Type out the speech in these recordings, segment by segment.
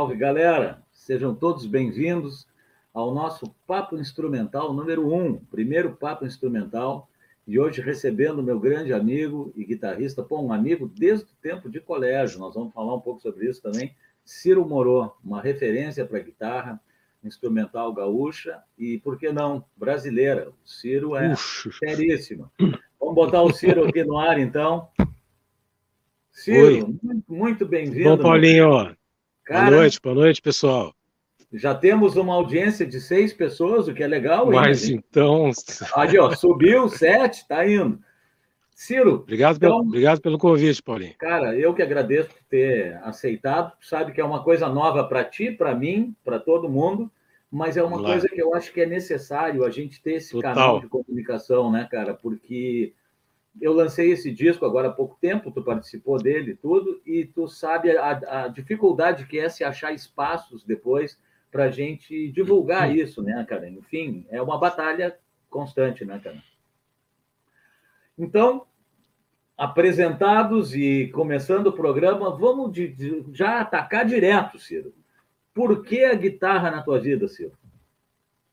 Salve, galera! Sejam todos bem-vindos ao nosso Papo Instrumental número 1, primeiro Papo Instrumental, e hoje recebendo meu grande amigo e guitarrista, pô, um amigo desde o tempo de colégio, nós vamos falar um pouco sobre isso também, Ciro Morô, uma referência para guitarra instrumental gaúcha e, por que não, brasileira. O Ciro é seríssimo. Vamos botar o Ciro aqui no ar, então. Ciro, Oi. muito, muito bem-vindo. Bom, Paulinho. Cara, boa noite, boa noite, pessoal. Já temos uma audiência de seis pessoas, o que é legal. Mas hein? então. Aí, ó, subiu sete, tá indo. Ciro. Obrigado, então, pelo, obrigado pelo convite, Paulinho. Cara, eu que agradeço por ter aceitado. Sabe que é uma coisa nova para ti, para mim, para todo mundo, mas é uma Olá. coisa que eu acho que é necessário a gente ter esse Total. canal de comunicação, né, cara? Porque eu lancei esse disco agora há pouco tempo, tu participou dele tudo, e tu sabe a, a dificuldade que é se achar espaços depois para a gente divulgar isso, né, cara? Enfim, é uma batalha constante, né, cara? Então, apresentados e começando o programa, vamos de, de, já atacar direto, Ciro. Por que a guitarra na tua vida, Ciro?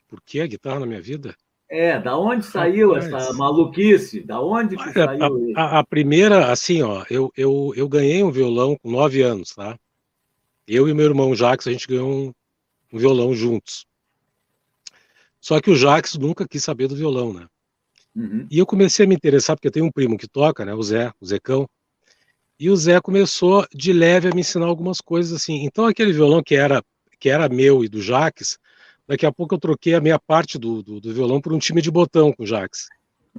Por que a guitarra na minha vida? É, da onde saiu Rapaz. essa maluquice? Da onde que saiu a, a, a, primeira, assim, ó, eu, eu, eu ganhei um violão com nove anos, tá? Eu e meu irmão Jacques, a gente ganhou um, um violão juntos. Só que o Jacques nunca quis saber do violão, né? Uhum. E eu comecei a me interessar, porque eu tenho um primo que toca, né? O Zé, o Zecão. E o Zé começou de leve a me ensinar algumas coisas assim. Então aquele violão que era que era meu e do Jaques, daqui a pouco eu troquei a minha parte do, do, do violão por um time de botão com o Jaques.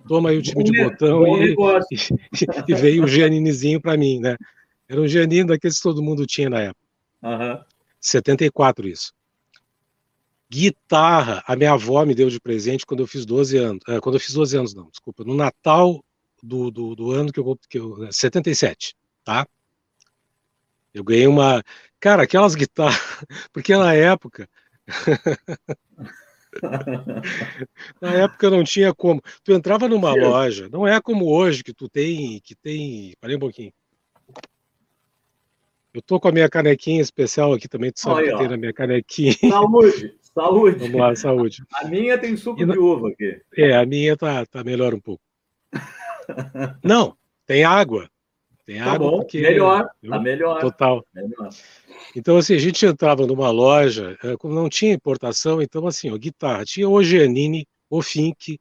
Toma aí o time de botão e, e, e, veio o Gianninizinho para mim, né? Era um Giannino daqueles que todo mundo tinha na época. Uhum. 74 isso. Guitarra, a minha avó me deu de presente quando eu fiz 12 anos. É, quando eu fiz 12 anos, não, desculpa. No Natal do, do, do ano que eu, que eu. 77, tá? Eu ganhei uma. Cara, aquelas guitarras. Porque na época. na época não tinha como. Tu entrava numa loja, não é como hoje que tu tem. que tem. Parei um pouquinho. Eu tô com a minha canequinha especial aqui também, tu sabe Olha, que tem na minha canequinha. Saúde! Saúde. Vamos lá, saúde. A minha tem suco de uva aqui. É, a minha tá, tá melhor um pouco. Não, tem água. Tem tá água bom, porque... melhor, tá melhor. Total. Melhor. Então, assim, a gente entrava numa loja, eh, como não tinha importação, então, assim, ó, guitarra, tinha ou Giannini, ou Fink,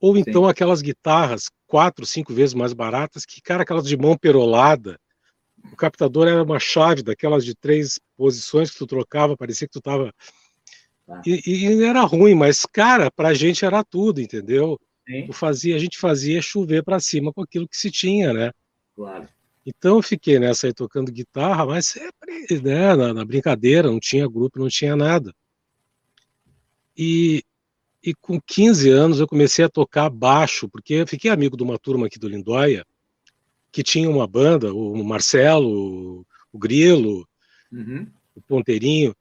ou então Sim. aquelas guitarras quatro, cinco vezes mais baratas, que, cara, aquelas de mão perolada, o captador era uma chave daquelas de três posições que tu trocava, parecia que tu tava Tá. E, e, era ruim, mas, cara, pra gente era tudo, entendeu? Fazia, a gente fazia chover para cima com aquilo que se tinha, né? Claro. Então eu fiquei nessa aí tocando guitarra, mas sempre, né, na, na brincadeira, não tinha grupo, não tinha nada. E, e com 15 anos eu comecei a tocar baixo, porque eu fiquei amigo de uma turma aqui do Lindóia, que tinha uma banda, o Marcelo, o Grilo, uhum. o Ponteirinho,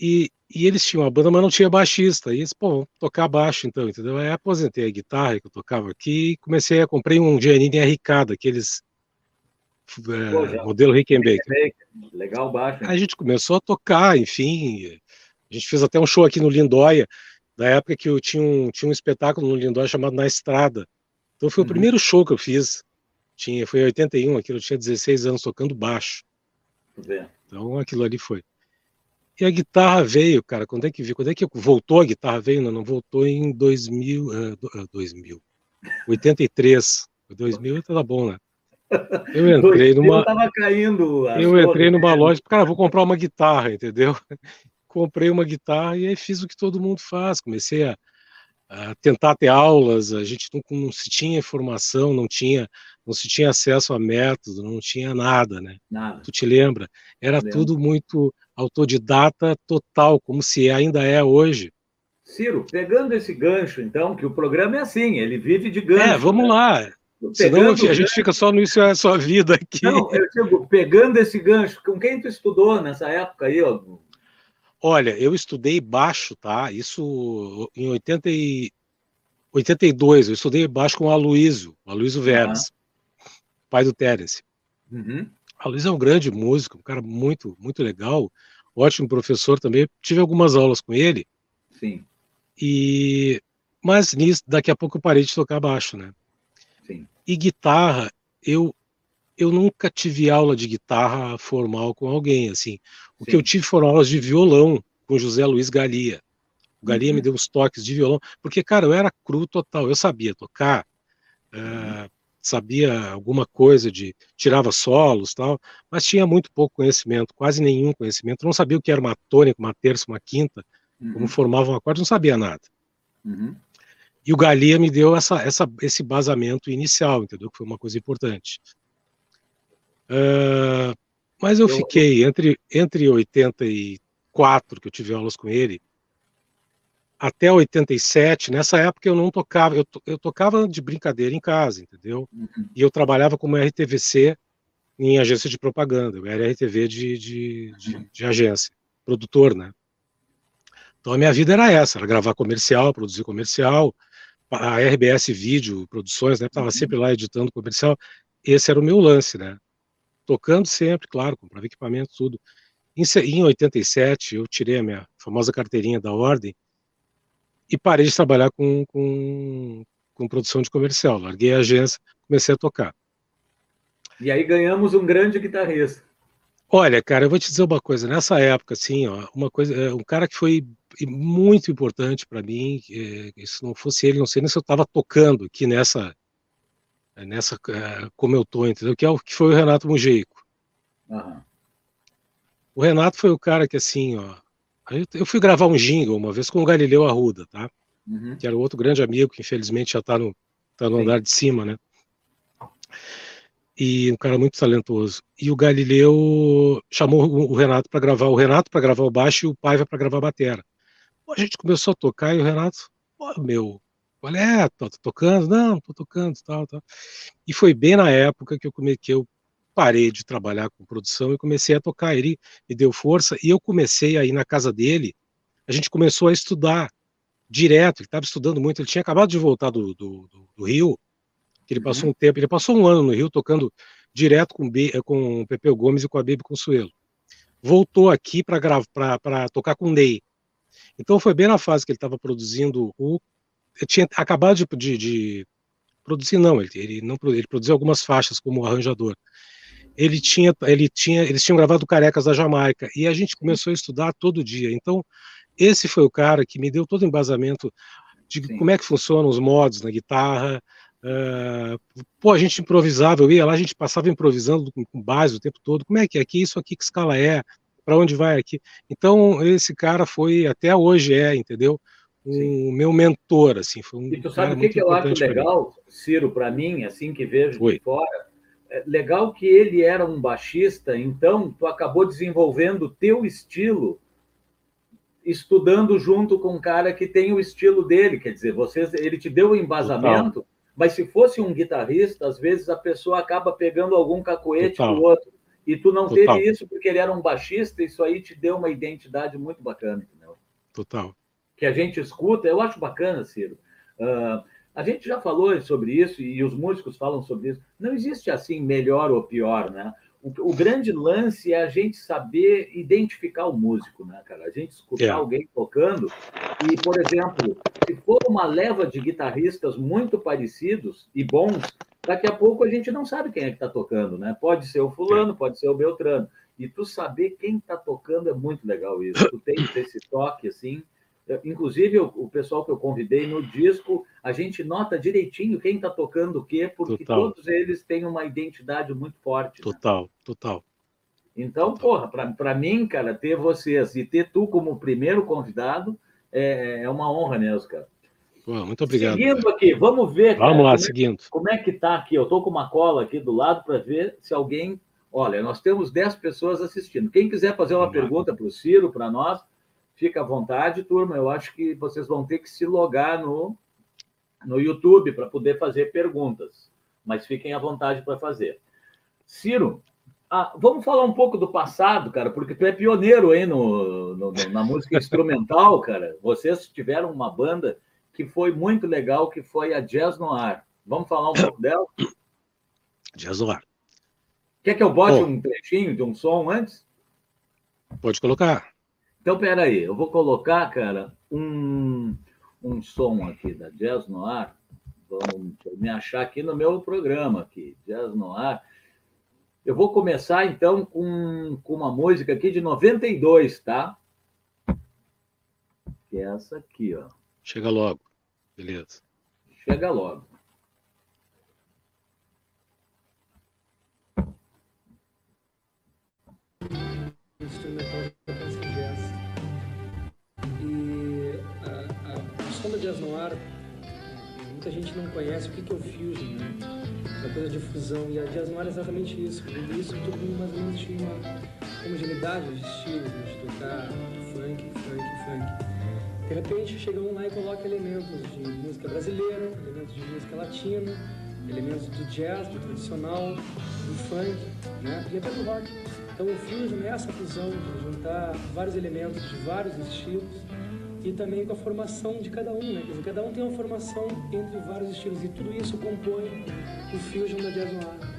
e, e eles tinham uma banda, mas não tinha baixista. E eles, pô, tocar baixo então, entendeu? Aí aposentei a guitarra que eu tocava aqui e comecei a comprei um Giannini RK, daqueles é, modelo Rickenbacker. Legal baixo. A gente começou a tocar, enfim. A gente fez até um show aqui no Lindóia, da época que eu tinha um, tinha um espetáculo no Lindóia chamado Na Estrada. Então foi uhum. o primeiro show que eu fiz. Tinha, foi em 81, aquilo eu tinha 16 anos tocando baixo. Então aquilo ali foi. E a guitarra veio, cara, quando é que veio? Quando é que voltou a guitarra veio? Não, não voltou em 2000, uh, 2000 83. 2000 tá bom, né? Eu entrei numa. Tava caindo. Eu entrei numa loja, cara, vou comprar uma guitarra, entendeu? Comprei uma guitarra e aí fiz o que todo mundo faz. Comecei a, a tentar ter aulas. A gente não, não, se tinha informação, não tinha, não se tinha acesso a método, não tinha nada, né? Nada. Tu te lembra? Era tudo muito autodidata total, como se ainda é hoje. Ciro, pegando esse gancho, então, que o programa é assim, ele vive de gancho. É, vamos né? lá. Senão a gente fica só no isso é a sua vida aqui. Não, eu digo, pegando esse gancho, com quem tu estudou nessa época aí? Ó? Olha, eu estudei baixo, tá? Isso em 80 e... 82, eu estudei baixo com o Aloysio, o Aloysio Veras, pai do Terence. Uhum. A Luiz é um grande músico, um cara muito, muito legal, ótimo professor também. Tive algumas aulas com ele. Sim. E mas nisso, daqui a pouco eu parei de tocar baixo, né? E guitarra, eu eu nunca tive aula de guitarra formal com alguém, assim. O Sim. que eu tive foram aulas de violão com José Luiz Galia. O Galia uhum. me deu uns toques de violão, porque, cara, eu era cru total. Eu sabia tocar, uhum. uh, sabia alguma coisa de. tirava solos tal, mas tinha muito pouco conhecimento, quase nenhum conhecimento. não sabia o que era uma tônica, uma terça, uma quinta, uhum. como formava um acorde, não sabia nada. E o Galia me deu essa, essa, esse basamento inicial, entendeu? Que foi uma coisa importante. Uh, mas eu, eu fiquei entre, entre 84, que eu tive aulas com ele, até 87, nessa época eu não tocava, eu, eu tocava de brincadeira em casa, entendeu? Uhum. E eu trabalhava como RTVC em agência de propaganda, eu era RTV de, de, de, uhum. de agência, produtor, né? Então a minha vida era essa, era gravar comercial, produzir comercial, a RBS Vídeo Produções, né? Estava uhum. sempre lá editando comercial. Esse era o meu lance, né? Tocando sempre, claro, comprava equipamento, tudo. Em, em 87, eu tirei a minha famosa carteirinha da ordem e parei de trabalhar com, com, com produção de comercial. Larguei a agência, comecei a tocar. E aí ganhamos um grande guitarrista. Olha, cara, eu vou te dizer uma coisa. Nessa época, assim, ó, uma coisa, é, um cara que foi muito importante para mim. É, se não fosse ele, não sei nem se eu estava tocando aqui nessa, nessa, é, como eu tô, entendeu? Que é o que foi o Renato Mujeico. Uhum. O Renato foi o cara que, assim, ó, eu fui gravar um jingle uma vez com o Galileu Arruda, tá? Uhum. Que era outro grande amigo que infelizmente já está no, tá no andar de cima, né? E um cara muito talentoso. E o Galileu chamou o Renato para gravar, o Renato para gravar o baixo e o Paiva para gravar a batera. a gente começou a tocar e o Renato, pô, meu, qual é? Tô, tô, tocando? Não, tô tocando, tal, tal. E foi bem na época que eu, que eu parei de trabalhar com produção e comecei a tocar. Ele me deu força e eu comecei a ir na casa dele. A gente começou a estudar direto. Ele estava estudando muito. Ele tinha acabado de voltar do, do, do, do Rio. Que ele uhum. passou um tempo. Ele passou um ano no Rio tocando direto com, B, com o Pepeu Gomes e com a Baby Consuelo. Voltou aqui para tocar com o Ney. Então foi bem na fase que ele estava produzindo o. Eu tinha acabado de, de, de produzir, não, ele, ele não ele produziu algumas faixas como arranjador ele tinha, ele tinha, eles tinham gravado Carecas da Jamaica e a gente começou a estudar todo dia. Então, esse foi o cara que me deu todo o embasamento de Sim. como é que funcionam os modos na guitarra. Uh, pô, a gente improvisava, eu ia lá, a gente passava improvisando com, com base o tempo todo. Como é que é aqui? Isso aqui, que escala é? Para onde vai aqui? Então, esse cara foi, até hoje é, entendeu? Um Sim. meu mentor, assim. Foi um e tu sabe o que, que eu acho legal, Ciro, para mim, assim que vejo foi. de fora? É legal que ele era um baixista, então tu acabou desenvolvendo o teu estilo estudando junto com um cara que tem o estilo dele, quer dizer, vocês, ele te deu o embasamento, Total. Mas se fosse um guitarrista, às vezes a pessoa acaba pegando algum cacoete Total. do outro. E tu não Total. teve isso porque ele era um baixista, isso aí te deu uma identidade muito bacana, entendeu? Total. Que a gente escuta, eu acho bacana, Ciro. Uh, a gente já falou sobre isso e os músicos falam sobre isso. Não existe assim melhor ou pior, né? O, grande lance é a gente saber identificar o músico, né, cara? A gente escutar é. alguém tocando e, por exemplo, se for uma leva de guitarristas muito parecidos e bons, daqui a pouco a gente não sabe quem é que está tocando, né? Pode ser o fulano, pode ser o Beltrano. E tu saber quem está tocando é muito legal isso. Tu tem esse toque assim Inclusive, o, pessoal que eu convidei no disco, a gente nota direitinho quem está tocando o quê, porque total. todos eles têm uma identidade muito forte. Total, né? total. Então, total. porra, para mim, cara, ter vocês e ter tu como primeiro convidado é, é uma honra mesmo, cara. Pô, muito obrigado. Seguindo cara. aqui, vamos ver. Vamos cara, lá, como é seguindo. É, como é que tá aqui? Eu estou com uma cola aqui do lado para ver se alguém. Olha, nós temos 10 pessoas assistindo. Quem quiser fazer uma vamos pergunta para o Ciro, para nós, Fica à vontade, turma. Eu acho que vocês vão ter que se logar no, no YouTube para poder fazer perguntas, mas fiquem à vontade para fazer. Ciro, ah, vamos falar um pouco do passado, cara, porque tu é pioneiro aí no, no, na música instrumental, cara. Vocês tiveram uma banda que foi muito legal, que foi a Jazz Noir. Vamos falar um pouco dela? Jazz Noir. Quer que eu bote Bom, um trechinho de um som antes? Pode colocar. Então, peraí, eu vou colocar, cara, um, um som aqui da Jazz Noir. Vamos me achar aqui no meu programa aqui, Jazz Noir. Eu vou começar, então, com, com uma música aqui de 92, tá? Que é essa aqui, ó. Chega logo. Beleza. Chega logo. instrumental jazz noir, muita gente não conhece o que, que é o fusion, né? Essa coisa de fusão. E a jazz noir é exatamente isso. Início, todo mundo mais ou menos tinha uma homogeneidade de estilos, né? de tocar funk, funk, funk. De repente, chega um lá e coloca elementos de música brasileira, elementos de música latina, elementos do jazz, do tradicional, do funk, né? E até do rock. Então o Fusion é essa fusão de juntar vários elementos de vários estilos e também com a formação de cada um, né? Dizer, cada um tem uma formação entre vários estilos e tudo isso compõe o Fusion da Jazz Noir.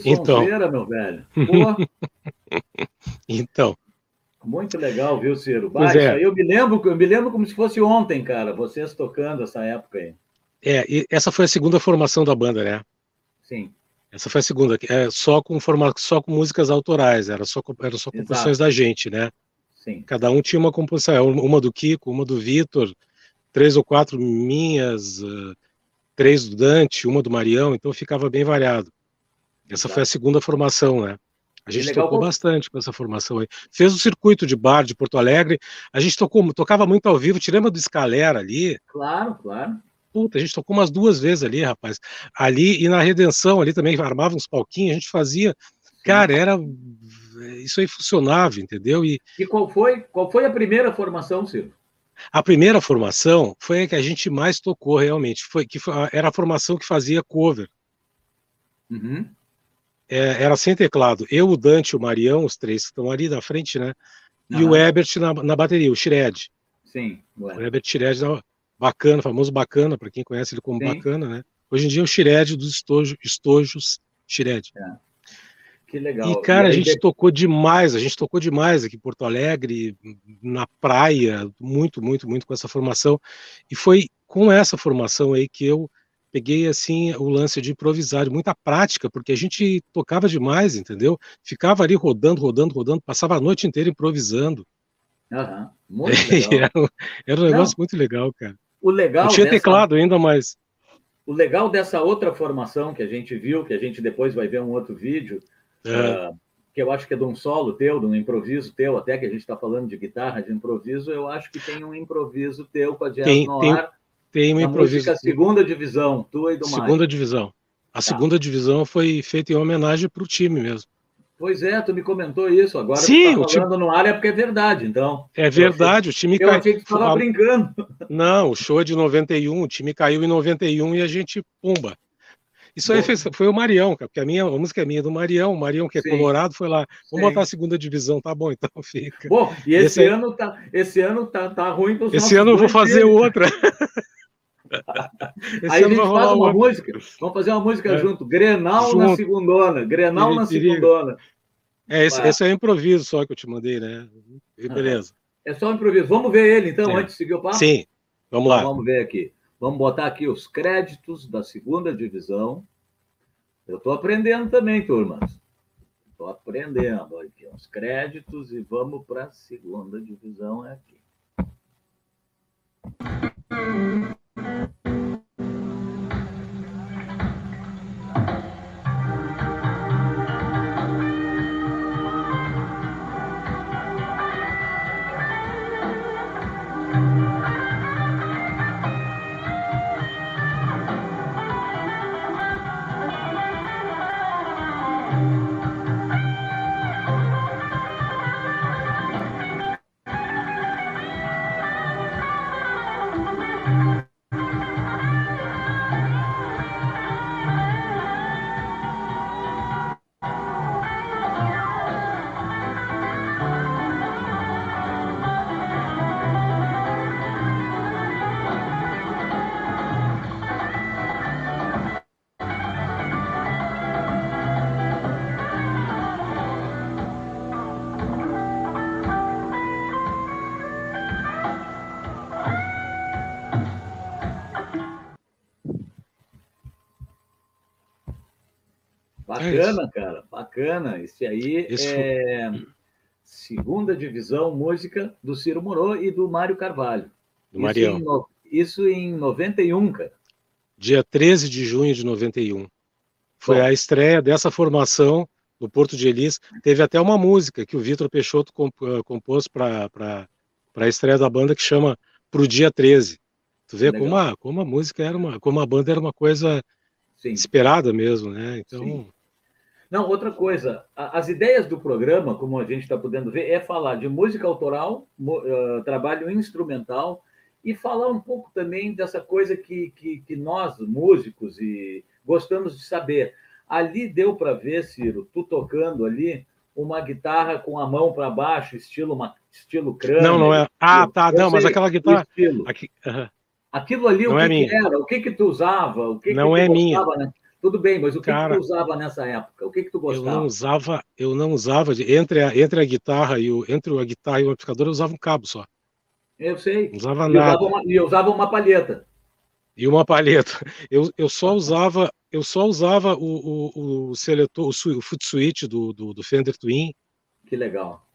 Que sonzeira, então... meu velho. então. Muito legal, viu, Ciro? Baixa. É. Eu me lembro, eu me lembro como se fosse ontem, cara, vocês tocando essa época aí. É, e essa foi a segunda formação da banda, né? Sim. Essa foi a segunda, é, só com forma, só com músicas autorais, era só, era só composições Exato. da gente, né? Sim. Cada um tinha uma composição, uma do Kiko, uma do Vitor, três ou quatro minhas, uh, três do Dante, uma do Marião, então ficava bem variado. Essa foi a segunda formação, né? A gente legal, tocou bastante com essa formação aí. Fez o circuito de bar de Porto Alegre. A gente tocou, tocava muito ao vivo. Tiramos do Escalera ali. Claro, claro. Puta, a gente tocou umas duas vezes ali, rapaz. Ali e na Redenção ali também armava uns palquinhos, a gente fazia. Cara, era isso aí funcionava, entendeu? E, e qual foi qual foi a primeira formação, Silvio? A primeira formação foi a que a gente mais tocou realmente. Foi que foi, era a formação que fazia cover. Uhum é, era sem teclado. Eu, o Dante e o Marião, os três que estão ali na frente, né? E o Ebert na, na bateria, o Shired. Sim. Ué. O Ebert Shired, bacana, famoso bacana, para quem conhece ele como Sim. bacana, né? Hoje em dia é o Shired dos estojos, estojos Shired. É. Que legal. E, cara, e a gente tocou demais, a gente tocou demais aqui em Porto Alegre, na praia, muito, muito, muito com essa formação. E foi com essa formação aí que eu peguei assim o lance de improvisar, muita prática, porque a gente tocava demais, entendeu? Ficava ali rodando, rodando, rodando, passava a noite inteira improvisando. Uhum. Muito legal. era, era, um negócio Não, muito legal, cara. O legal Não tinha dessa... teclado ainda, mas. O legal dessa outra formação que a gente viu, que a gente depois vai ver um outro vídeo, é. uh, que eu acho que é de um solo teu, de um improviso teu, até que a gente está falando de guitarra, de improviso, eu acho que tem um improviso teu com a Jazz tem, no tem. Tem um improviso. segunda divisão, tu e do Segunda divisão. A tá. segunda divisão foi feita em homenagem para o time mesmo. Pois é, tu me comentou isso. Agora Sim, tu tá falando time... no ar é porque é verdade, então. É verdade, o time caiu. Eu achei que tu estava brincando. Não, o show é de 91, o time caiu em 91 e a gente, pumba. Isso aí foi, foi, o Marião, porque a minha a música é minha do Marião, o Marião que é Sim. colorado foi lá, vamos Sim. botar a segunda divisão, tá bom, então fica. Bom, e esse, esse ano tá, esse ano tá, tá ruim para Esse ano eu vou fazer outra. Aí a gente faz uma música, vamos fazer uma música é. junto, Grenal junto. na segundona, Grenal na segundona. É, esse, esse, é o improviso só que eu te mandei, né? Beleza. É só um improviso. Vamos ver ele, então, é. antes de seguir o papo? Sim, vamos lá. Então, vamos ver aqui. Vamos botar aqui os créditos da segunda divisão. Eu estou aprendendo também, turmas. Estou aprendendo aqui os créditos e vamos para a segunda divisão é aqui. Bacana, cara, bacana. Esse aí Esse é foi... segunda divisão música do Ciro Moro e do Mário Carvalho. Do isso Marião. Em no... Isso em 91, cara. Dia 13 de junho de 91. Foi Bom. a estreia dessa formação no Porto de Elis. Teve até uma música que o Vitor Peixoto eh, compôs para a estreia da banda que chama Pro Dia 13. Tu vê como a, como a música era uma, como a banda era uma coisa Sim. esperada mesmo, né? Então. Sim. Não, outra coisa, as ideias do programa, como a gente está podendo ver, é falar de música autoral, trabalho instrumental e falar um pouco também dessa coisa que, que, que nós, músicos, e gostamos de saber. Ali deu para ver, Ciro, tu tocando ali uma guitarra com a mão para baixo, estilo, uma, estilo crânio. Não, não é. Ah, tá, não, mas aquela guitarra. Aqui, uh -huh. Aquilo ali, não o que, é que era? O que que tu usava? O que não que é minha. Né? Tudo bem, mas o que, Cara, que, tu usava nessa época? O que, que tu gostava? Eu não usava, eu não usava entre a, entre a guitarra e o entre a guitarra e o amplificador eu usava um cabo só. Eu sei. Não usava e nada. Usava uma, e eu usava uma palheta. E uma palheta. Eu, eu só usava eu só usava o, o, o seletor, o, o foot switch do, do, do Fender Twin. Que legal.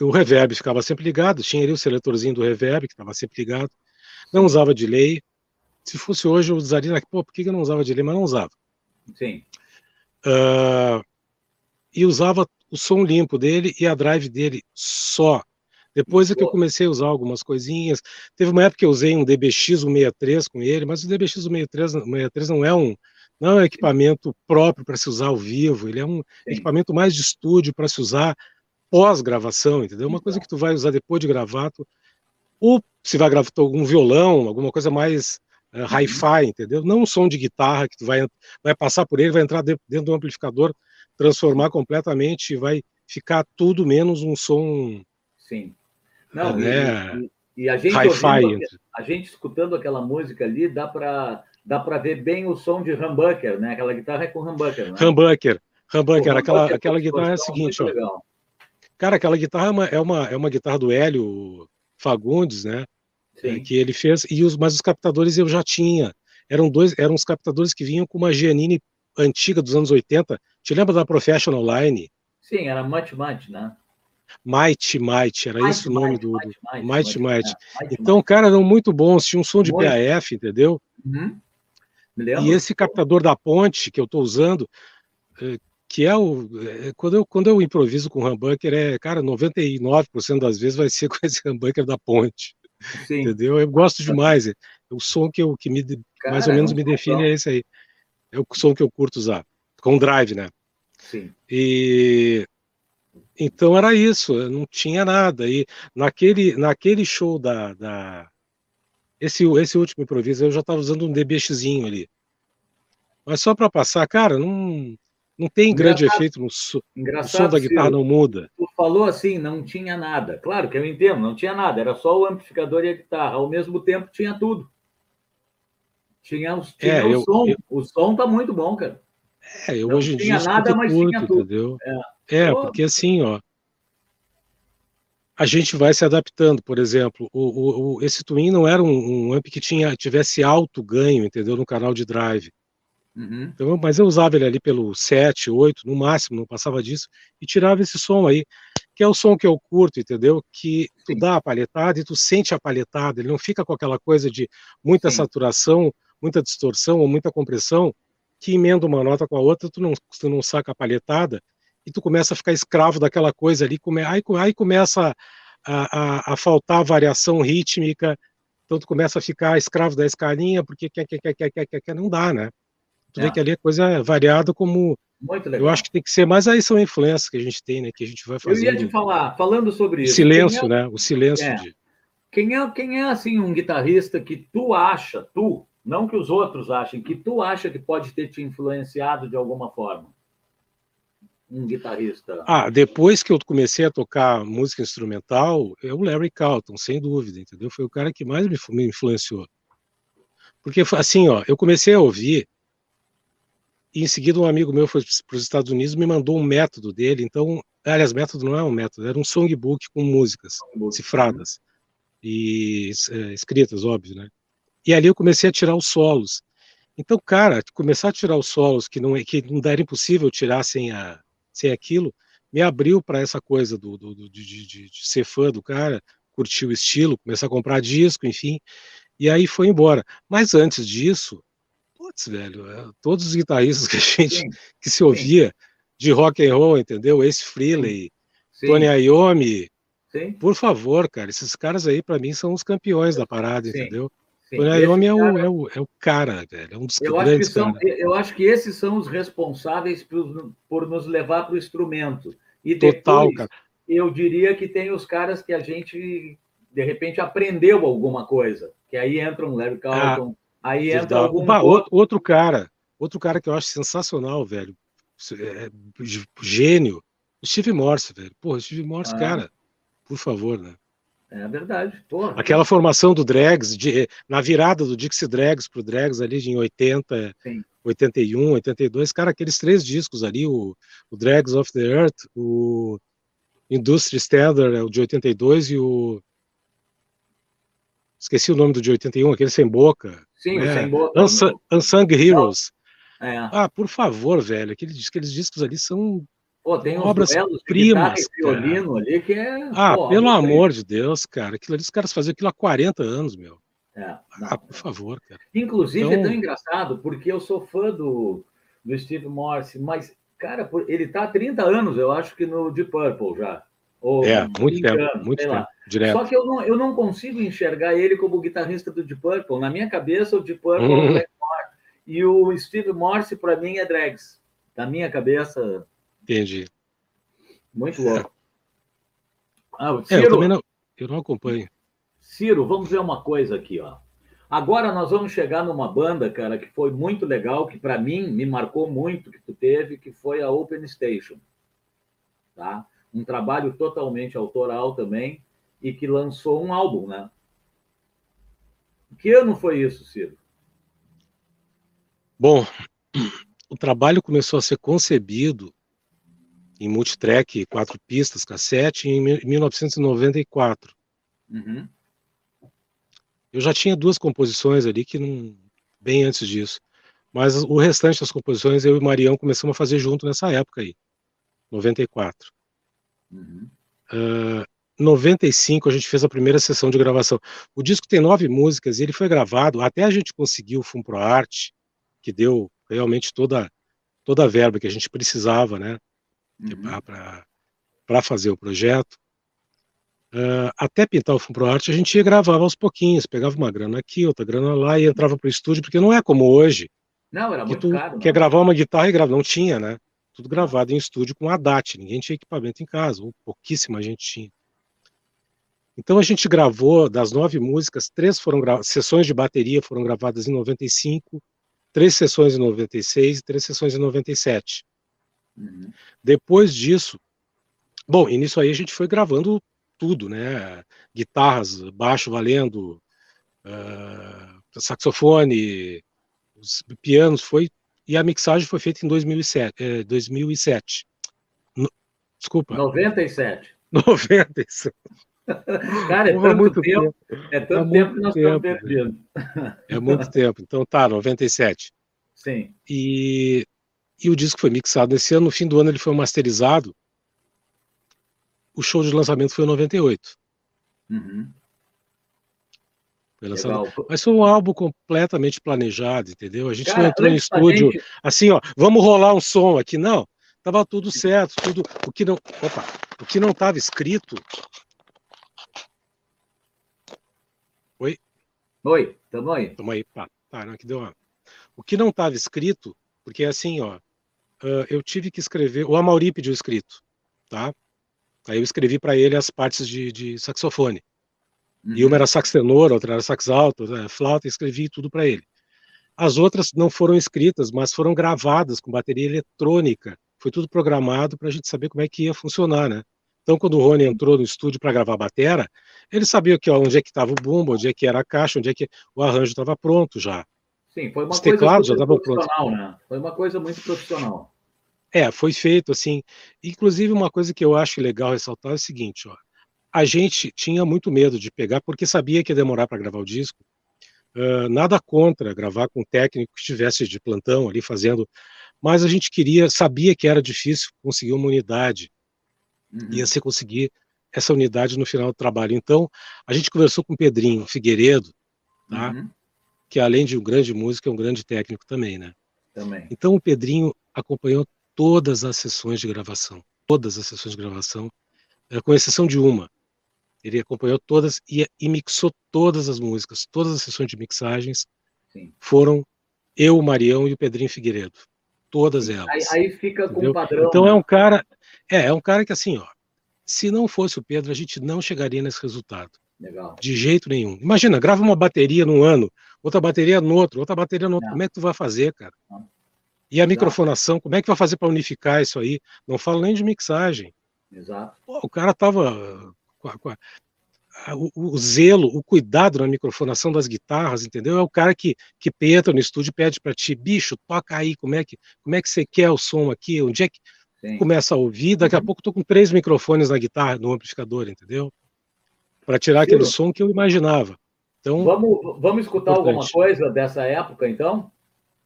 O reverb ficava sempre ligado, tinha ali o seletorzinho do reverb que estava sempre ligado. Não usava delay. Se fosse hoje, eu usaria. Pô, por que eu não usava delay? Mas não usava. Sim. Uh, e usava o som limpo dele e a drive dele só. Depois é que eu comecei a usar algumas coisinhas. Teve uma época que eu usei um DBX 163 com ele, mas o DBX 163, 163 não é um não é um equipamento próprio para se usar ao vivo, ele é um Sim. equipamento mais de estúdio para se usar pós-gravação, entendeu? Uma coisa que tu vai usar depois de gravar, tu, ou se vai gravar algum violão, alguma coisa mais uh, hi-fi, entendeu? Não um som de guitarra que tu vai, vai passar por ele, vai entrar dentro, do amplificador, transformar completamente e vai ficar tudo menos um som. Sim. Não, né, e, e, a gente ouvindo, a gente escutando aquela música ali, dá para dá para ver bem o som de humbucker, né? Aquela guitarra é com humbucker, né? Humbucker, humbucker, aquela, aquela guitarra é a seguinte, ó. Cara, aquela guitarra é uma, é uma, é uma guitarra do Hélio Fagundes, né? Que ele fez, e os, mas os captadores eu já tinha. Eram dois, eram os captadores que vinham com uma Giannini antiga dos anos 80. Te lembra da Professional Line? Sim, era Much Much, né? Might Might, era esse o nome Might, do. Might Might. Might. É, então, cara, eram muito bons, tinha um som de muito. PAF, entendeu? Uhum. E esse captador da ponte que eu estou usando, eh, que é o. Eh, quando eu, quando eu improviso com humbucker, é, cara, 99% das vezes vai ser com esse humbucker da ponte. Sim. Entendeu? Eu gosto demais. É, o som que, eu, que me, cara, mais ou menos me define é esse aí. É o som que eu curto usar. Com drive, né? Sim. E então era isso, não tinha nada. E naquele, naquele show da, da esse, esse último improviso eu já estava usando um DBXzinho ali. Mas só para passar, cara, não, não tem grande efeito no, so, o som da guitarra não muda. Tu falou assim, não tinha nada. Claro que eu entendo, não tinha nada, era só o amplificador e a guitarra. Ao mesmo tempo tinha tudo. Tinha, tinha é, o eu, som. Eu... O som tá muito bom, cara. É, eu não hoje em dia tinha nada, mas curto, tinha tudo. Entendeu? É, é porque assim, ó, a gente vai se adaptando. Por exemplo, o, o, o esse Twin não era um, um, amp que tinha, tivesse alto ganho, entendeu? No canal de drive. Uhum. Mas eu usava ele ali pelo 7, 8, no máximo, não passava disso, e tirava esse som aí, que é o som que eu curto, entendeu? Que tu Sim. dá a palhetada e tu sente a palhetada, ele não fica com aquela coisa de muita Sim. saturação, muita distorção ou muita compressão, que emenda uma nota com a outra, tu não, tu não saca a palhetada, e tu começa a ficar escravo daquela coisa ali, come, aí, aí começa a, a, a, faltar variação rítmica, então tu começa a ficar escravo da escalinha, porque quer, quer, quer, quer, quer, quer, quer não dá, né? Tu é. que ali é coisa variada como. Muito legal. Eu acho que tem que ser, mas aí são influências que a gente tem, né? Que a gente vai fazer. Eu ia te falar, falando sobre isso. Silêncio, é... né? O silêncio é. de. Quem é, quem é assim um guitarrista que tu acha, tu, não que os outros achem, que tu acha que pode ter te influenciado de alguma forma? um guitarrista? Ah, depois que eu comecei a tocar música instrumental, é o Larry Carlton, sem dúvida, entendeu? Foi o cara que mais me influenciou. Porque assim, ó, eu comecei a ouvir e em seguida um amigo meu foi para os Estados Unidos me mandou um método dele, então, aliás, método não é um método, era um songbook com músicas songbook. cifradas e é, escritas, óbvio, né? E ali eu comecei a tirar os solos. Então, cara, começar a tirar os solos que não é, que não era impossível tirar sem a sem aquilo, me abriu para essa coisa do, do, do de, de, de, ser fã do cara, curtir o estilo, começar a comprar disco, enfim, e aí foi embora. Mas antes disso, putz, velho, é, todos os guitarristas que a gente sim, que se ouvia sim. de rock and roll, entendeu? Ace Frehley. Tony Iommi, por favor, cara, esses caras aí para mim são os campeões da parada, entendeu? O Naomi é, o, é, o, é o cara, velho. É um dos eu grandes acho são, Eu acho que esses são os responsáveis por, por nos levar para o instrumento. E depois, Total, cara. eu diria que tem os caras que a gente, de repente, aprendeu alguma coisa. Que aí entra um Larry Carlton, ah, aí entra algum... Opa, outro... outro cara, outro cara que eu acho sensacional, velho. É, gênio. O Steve Morse, velho. Porra, Steve Morse, ah. cara, por favor, né? É verdade. Porra. Aquela formação do Drags, de, na virada do Dixie Drags pro Drags ali em 80, Sim. 81, 82, cara, aqueles três discos ali, o, o Drags of the Earth, o Industry Standard, é o de 82 e o esqueci o nome do de 81, aquele sem boca. Sim, né? sem boca. Unsung, Unsung Heroes. É. Ah, por favor, velho, aqueles, aqueles discos ali são Pô, tem obras primas, violino ali que é. Ah, pô, pelo amor de Deus, cara. Aquilo ali, os caras faziam aquilo há 40 anos, meu. É, ah, por favor, cara. Inclusive, então... é tão engraçado, porque eu sou fã do, do Steve Morse, mas, cara, ele tá há 30 anos, eu acho que no Deep Purple já. Ou, é, muito tempo, anos, muito tempo, direto. Só que eu não, eu não consigo enxergar ele como guitarrista do Deep Purple. Na minha cabeça, o Deep Purple hum. é e o Steve Morse, para mim, é Drags. Na minha cabeça, Entendi. Muito louco. Ah, Ciro, é, eu também não, eu não acompanho. Ciro, vamos ver uma coisa aqui, ó. Agora nós vamos chegar numa banda, cara, que foi muito legal, que para mim me marcou muito que tu teve, que foi a Open Station. Tá? Um trabalho totalmente autoral também e que lançou um álbum, né? Que ano foi isso, Ciro? Bom, o trabalho começou a ser concebido em multitrack, quatro pistas, cassete, em 1994. Uhum. Eu já tinha duas composições ali que não bem antes disso, mas o restante das composições eu e o Marião começamos a fazer junto nessa época aí, 94. Uhum. Uh, 95 a gente fez a primeira sessão de gravação. O disco tem nove músicas e ele foi gravado até a gente conseguir o Fum Pro Arte, que deu realmente toda toda a verba que a gente precisava, né, uhum. para fazer o projeto. Uh, até pintar o Fum Pro Arte, a gente ia gravava aos pouquinhos, pegava uma grana aqui, outra grana lá e entrava para o estúdio, porque não é como hoje. Não, era muito tu caro. Quer gravar uma guitarra e gravar, não tinha, né? Tudo gravado em estúdio com a DAT, ninguém tinha equipamento em casa, ou pouquíssima gente tinha. Então a gente gravou das nove músicas, três foram sessões de bateria foram gravadas em 95, três sessões em 96 e três sessões em 97. Uhum. Depois disso, bom, e nisso aí a gente foi gravando tudo, né? Guitarras, baixo valendo, uh, saxofone, os pianos, foi e a mixagem foi feita em 2007. Eh, 2007. No, desculpa. 97. 97. Cara, é tanto muito tempo, tempo. É tanto é tempo que nós tempo, estamos perdendo. É muito tempo. Então tá, 97. Sim. E, e o disco foi mixado nesse ano. No fim do ano ele foi masterizado. O show de lançamento foi em 98. Uhum. Mas foi um álbum completamente planejado, entendeu? A gente Cara, não entrou em estúdio gente... assim, ó, vamos rolar um som aqui, não. Tava tudo certo, tudo. O que não, opa, o que não estava escrito Oi? Oi, tamo aí. Tamo aí, pá. Tá, não, que deu uma... O que não estava escrito, porque assim, ó, eu tive que escrever, o Amauri pediu escrito, tá? Aí eu escrevi para ele as partes de, de saxofone. Uhum. E uma era sax tenor, outra era sax alto, né, flauta, escrevi tudo para ele. As outras não foram escritas, mas foram gravadas com bateria eletrônica. Foi tudo programado para a gente saber como é que ia funcionar, né? Então, quando o Rony entrou no estúdio para gravar a batera, ele sabia que, ó, onde é que estava o bumbo, onde é que era a caixa, onde é que o arranjo estava pronto já. Sim, foi uma Os coisa já estavam prontos. Né? Foi uma coisa muito profissional. É, foi feito assim. Inclusive, uma coisa que eu acho legal ressaltar é o seguinte, ó. A gente tinha muito medo de pegar, porque sabia que ia demorar para gravar o disco. Uh, nada contra gravar com um técnico que estivesse de plantão ali fazendo, mas a gente queria, sabia que era difícil conseguir uma unidade uhum. ia se conseguir essa unidade no final do trabalho. Então, a gente conversou com o Pedrinho Figueiredo, tá? Uhum. que além de um grande músico, é um grande técnico também, né? Também. Então, o Pedrinho acompanhou todas as sessões de gravação, todas as sessões de gravação, eh, com exceção de uma. Ele acompanhou todas e, e mixou todas as músicas, todas as sessões de mixagens Sim. foram eu, o Marião e o Pedrinho Figueiredo. Todas elas. Aí, aí fica com o padrão. Então é né? um cara, é, é um cara que assim, ó, se não fosse o Pedro, a gente não chegaria nesse resultado. Legal. De jeito nenhum. Imagina, grava uma bateria num ano, outra bateria no outro, outra bateria no outro. Não. Como é que tu vai fazer, cara? Não. E a Exato. microfonação, como é que vai fazer para unificar isso aí? Não falo nem de mixagem. Exato. Pô, o cara tava com a, com a, o, o, zelo, o cuidado na microfonação das guitarras, entendeu? É o cara que, que entra no estúdio e pede para ti, bicho, toca aí, como é que como é que você quer o som aqui? Onde é que Sim. começa a ouvir, daqui a uhum. pouco estou com três microfones na guitarra, no amplificador, entendeu? Para tirar aquele som que eu imaginava. Então, vamos, vamos escutar importante. alguma coisa dessa época, então?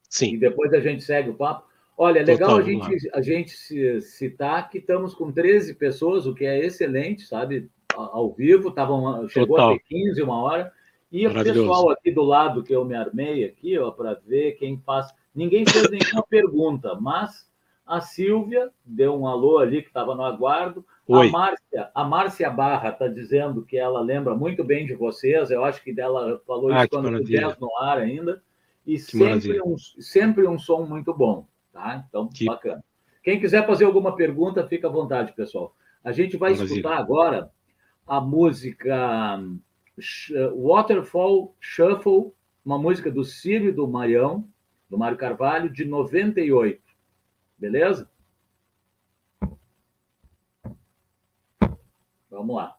Sim. E depois a gente segue o papo. Olha, é legal Total, a gente, a gente citar que estamos com 13 pessoas, o que é excelente, sabe? Ao vivo, tavam, chegou Total. a ter 15, uma hora. E o pessoal aqui do lado que eu me armei aqui, ó, para ver quem faz. Ninguém fez nenhuma pergunta, mas a Silvia deu um alô ali que estava no aguardo. Oi. A Márcia, a Márcia Barra está dizendo que ela lembra muito bem de vocês. Eu acho que dela falou ah, isso quando estivemos no ar ainda. E sempre um, sempre um som muito bom, tá? Então, que... bacana. Quem quiser fazer alguma pergunta, fica à vontade, pessoal. A gente vai maravilha. escutar agora a música Waterfall Shuffle uma música do Círio e do Marião, do Mário Carvalho, de 98. Beleza? Vamos lá.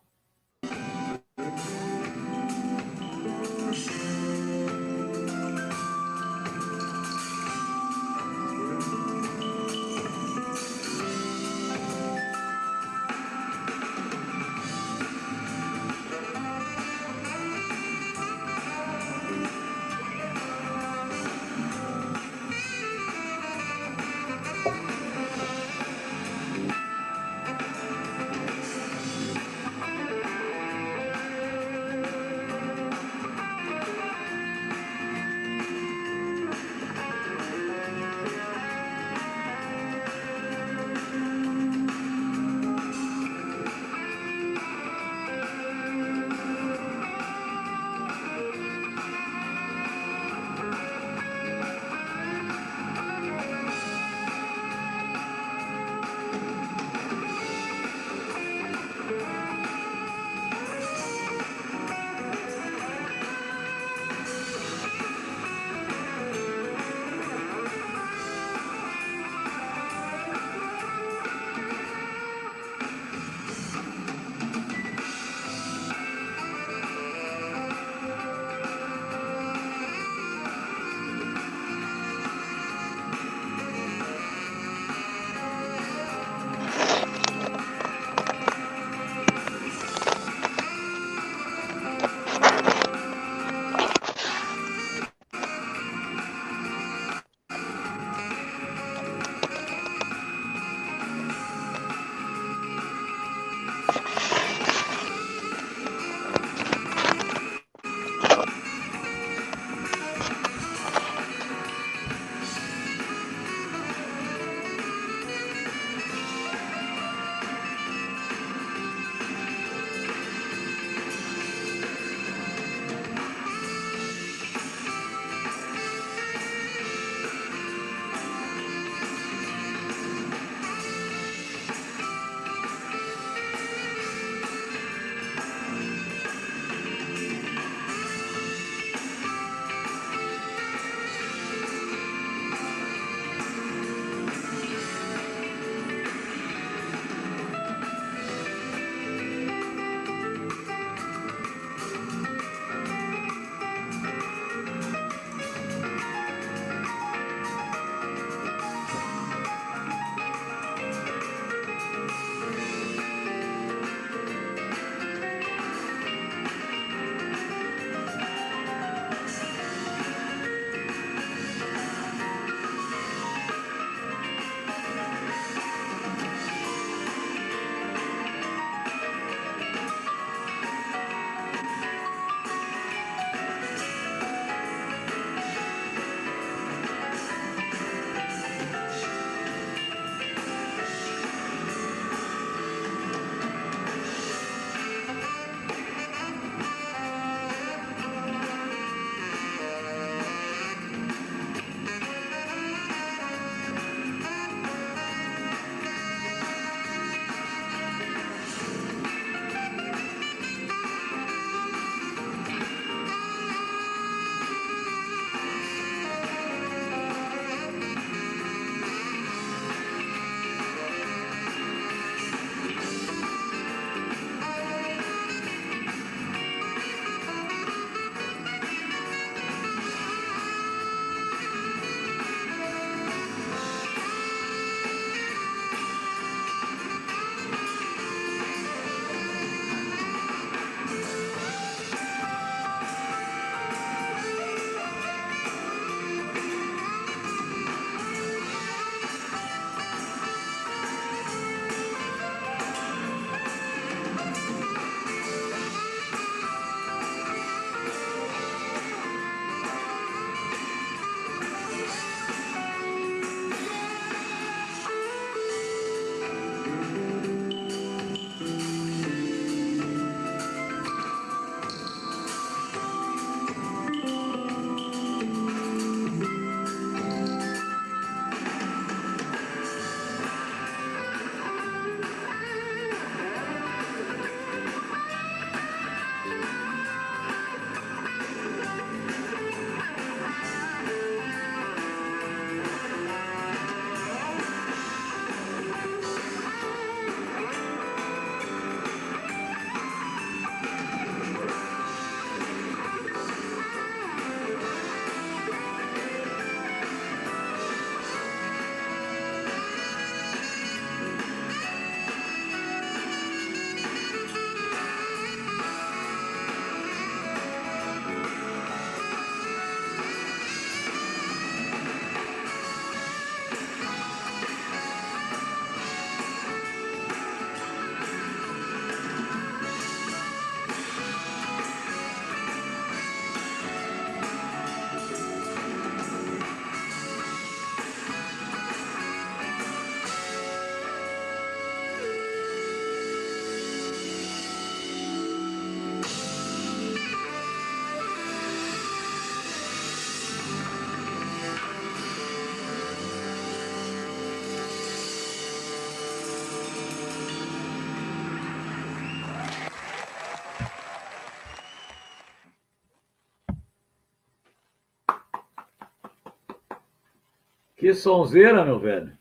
Que sonzeira, meu velho.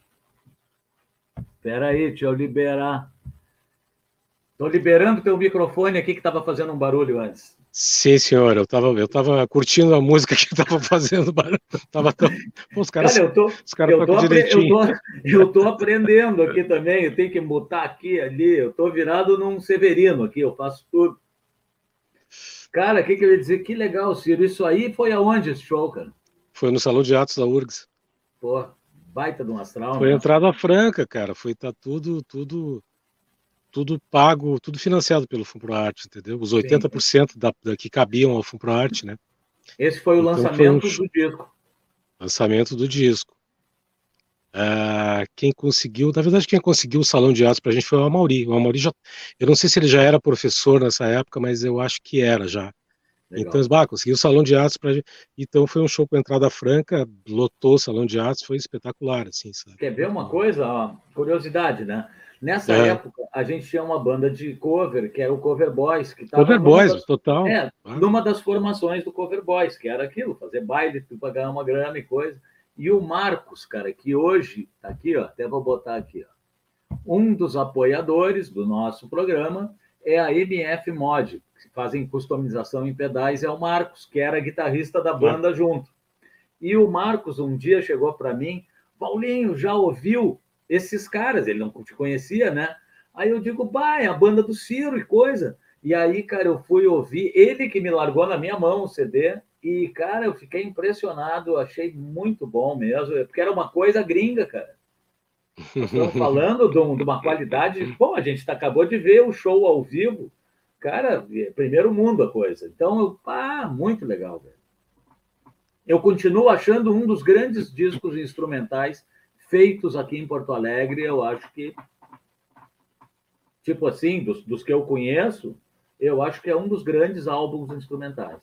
Espera aí, deixa eu liberar. Estou liberando teu microfone aqui que estava fazendo um barulho antes. Sim, senhor. Eu estava eu tava curtindo a música que estava fazendo barulho. Tava tão... Pô, os caras, cara, eu tô, os caras eu, tô apre... eu, tô, eu tô aprendendo aqui também. Eu tenho que mutar aqui, ali. Eu estou virado num Severino aqui. Eu faço tudo. Cara, o que, que eu ia dizer? Que legal, Ciro. Isso aí foi aonde esse show, cara? Foi no Salão de Atos da URGS. Pô, baita de um astral. Foi né? entrada franca, cara. Foi tá tudo, tudo, tudo pago, tudo financiado pelo Arte, entendeu? Os 80% da, da, que cabiam ao Arte, né? Esse foi o então, lançamento foi um... do disco. Lançamento do disco. Uh, quem conseguiu, na verdade, quem conseguiu o salão de atos para a gente foi o Amauri. O Amauri já, eu não sei se ele já era professor nessa época, mas eu acho que era já. Legal. Então, bah, conseguiu o salão de atos para Então foi um show com entrada franca, lotou o salão de atos, foi espetacular, assim, sabe? Quer ver uma coisa? Ó, curiosidade, né? Nessa é. época, a gente tinha uma banda de cover, que era o Cover Boys. Que cover Boys, das, total. É, ah. numa das formações do Cover Boys, que era aquilo, fazer baile, pagar uma grana e coisa. E o Marcos, cara, que hoje, tá aqui, ó, até vou botar aqui, ó, um dos apoiadores do nosso programa é a MF Mod, fazem customização em pedais, é o Marcos, que era guitarrista da banda junto. E o Marcos um dia chegou para mim, Paulinho, já ouviu esses caras? Ele não te conhecia, né? Aí eu digo, pai, é a banda do Ciro e coisa. E aí, cara, eu fui ouvir, ele que me largou na minha mão o CD, e, cara, eu fiquei impressionado, achei muito bom mesmo, porque era uma coisa gringa, cara. Estamos falando de, uma qualidade. Bom, a gente acabou de ver o show ao vivo, cara, é primeiro mundo a coisa. Então, ah, muito legal, velho. Eu continuo achando um dos grandes discos instrumentais feitos aqui em Porto Alegre. Eu acho que, tipo assim, dos, dos que eu conheço, eu acho que é um dos grandes álbuns instrumentais.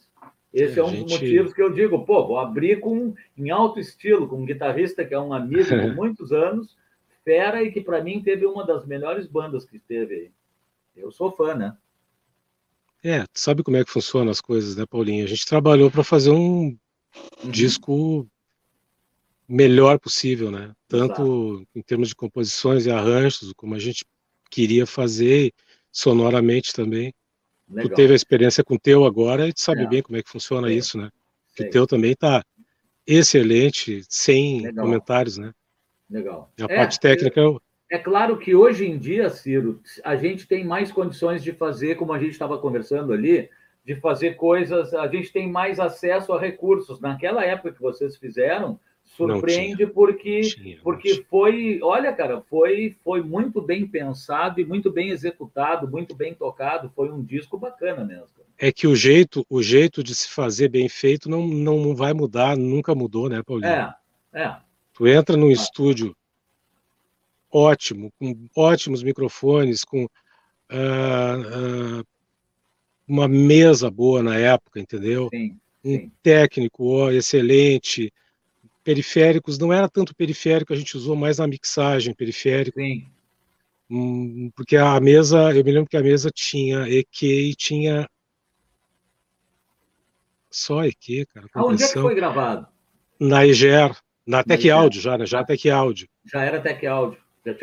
Esse é, é um gente... dos motivos que eu digo, pô, vou abrir com em alto estilo, com um guitarrista que é um amigo de muitos anos, fera e que para mim teve uma das melhores bandas que teve aí. Eu sou fã, né? É, sabe como é que funcionam as coisas, né, Paulinho? A gente trabalhou para fazer um uhum. disco melhor possível, né? Tanto Exato. em termos de composições e arranjos, como a gente queria fazer sonoramente também. Legal. Tu teve a experiência com o teu agora e tu sabe é. bem como é que funciona é. isso, né? Que o teu também tá excelente, sem Legal. comentários, né? Legal. A é, parte técnica eu... É claro que hoje em dia, Ciro, a gente tem mais condições de fazer, como a gente estava conversando ali, de fazer coisas, a gente tem mais acesso a recursos. Naquela época que vocês fizeram, surpreende porque tinha, porque foi, olha, cara, foi foi muito bem pensado e muito bem executado, muito bem tocado, foi um disco bacana mesmo. É que o jeito, o jeito de se fazer bem feito não não vai mudar, nunca mudou, né, Paulinho? É. É. Tu entra num ah. estúdio ótimo, com ótimos microfones, com uh, uh, uma mesa boa na época, entendeu? Sim, sim. Um técnico ó, excelente, periféricos, não era tanto periférico, a gente usou mais na mixagem periférico. Sim. Hum, porque a mesa, eu me lembro que a mesa tinha EQ e tinha só EQ, cara. Aonde é que foi gravado? Na EGER, na Tec Áudio já, né? Já Tec Áudio. Já era Tec Áudio.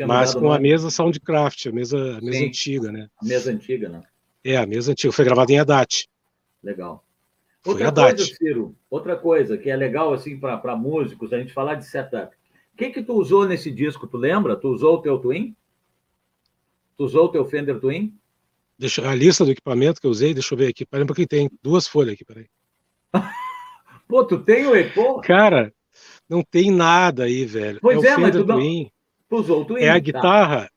Mas com a mesa Soundcraft, a mesa, a mesa antiga, né? A mesa antiga, né? É, a mesa antiga. Foi gravada em ADAT. Legal. Outra coisa, Ciro, outra coisa que é legal assim para músicos, a gente falar de setup. O que que tu usou nesse disco, tu lembra? Tu usou o teu Twin? Tu usou o teu Fender Twin? Deixa, a lista do equipamento que eu usei, deixa eu ver aqui. Peraí, porque tem duas folhas aqui, peraí. Pô, tu tem o Eco? Cara, não tem nada aí, velho. Pois é, é mas tu, Twin. Tu usou o Twin. É a tá. guitarra,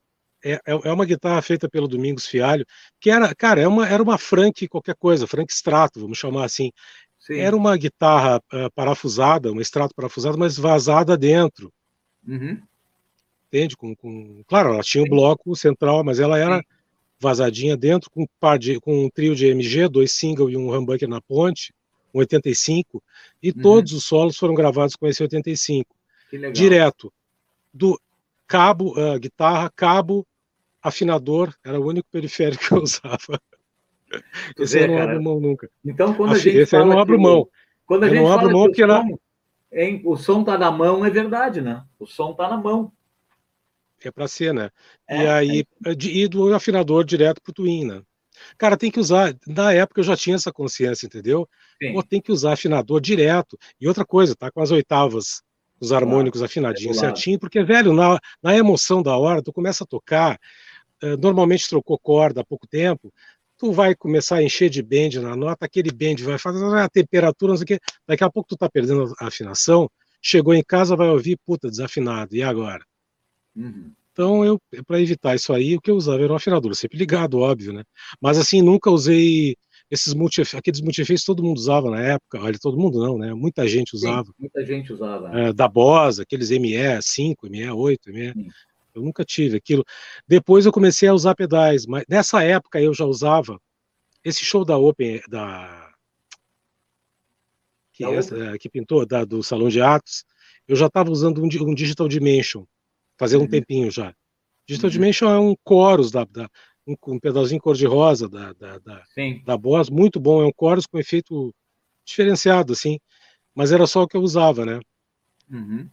é, é, é uma guitarra feita pelo Domingos Fialho, que era, cara, é uma, era uma Frank qualquer coisa, Frank Strato, vamos chamar assim. Sim. Era uma guitarra uh, parafusada, uma extrato parafusada, mas vazada dentro. Uhum. Entende? Com, com, claro, ela tinha o um bloco central, mas ela era Sim. vazadinha dentro, com um, par de, com um trio de MG, dois single e um humbucker na ponte, um 85, e uhum. todos os solos foram gravados com esse 85. Direto. Do cabo, uh, guitarra, cabo, afinador, era o único periférico que eu usava. esse eu não cara. abro mão nunca. Então, quando a gente esse fala eu não abro mão. Quando a eu gente não abro mão porque ela... Hein? O som tá na mão, é verdade, né? O som tá na mão. É para ser, né? É, e aí, é. e do afinador direto pro twin, né? Cara, tem que usar. Na época eu já tinha essa consciência, entendeu? Pô, tem que usar afinador direto. E outra coisa, tá com as oitavas, os harmônicos afinadinhos é certinho, porque, velho, na, na emoção da hora, tu começa a tocar, normalmente trocou corda há pouco tempo, tu vai começar a encher de bend na nota, aquele bend vai fazer a temperatura, não sei o quê, daqui a pouco tu tá perdendo a afinação, chegou em casa, vai ouvir, puta, desafinado, e agora? Uhum. Então, eu, para evitar isso aí, o que eu usava era um afinador, sempre ligado, óbvio, né? Mas assim, nunca usei esses multi, aqueles multifeios todo mundo usava na época, olha, todo mundo não, né? Muita gente usava. Sim, muita gente usava. É, da Boss, aqueles ME5, ME8, ME. Sim. Eu nunca tive aquilo. Depois eu comecei a usar pedais, mas nessa época eu já usava esse show da Open, da que, essa, é, que pintou da, do Salão de Atos, eu já estava usando um, um, Digital Dimension, fazia um uhum. tempinho já. Digital uhum. Dimension é um chorus da, da um, um pedalzinho cor-de-rosa da, da, da, da Boss, muito bom, é um chorus com efeito diferenciado, assim, mas era só o que eu usava, né? Uhum.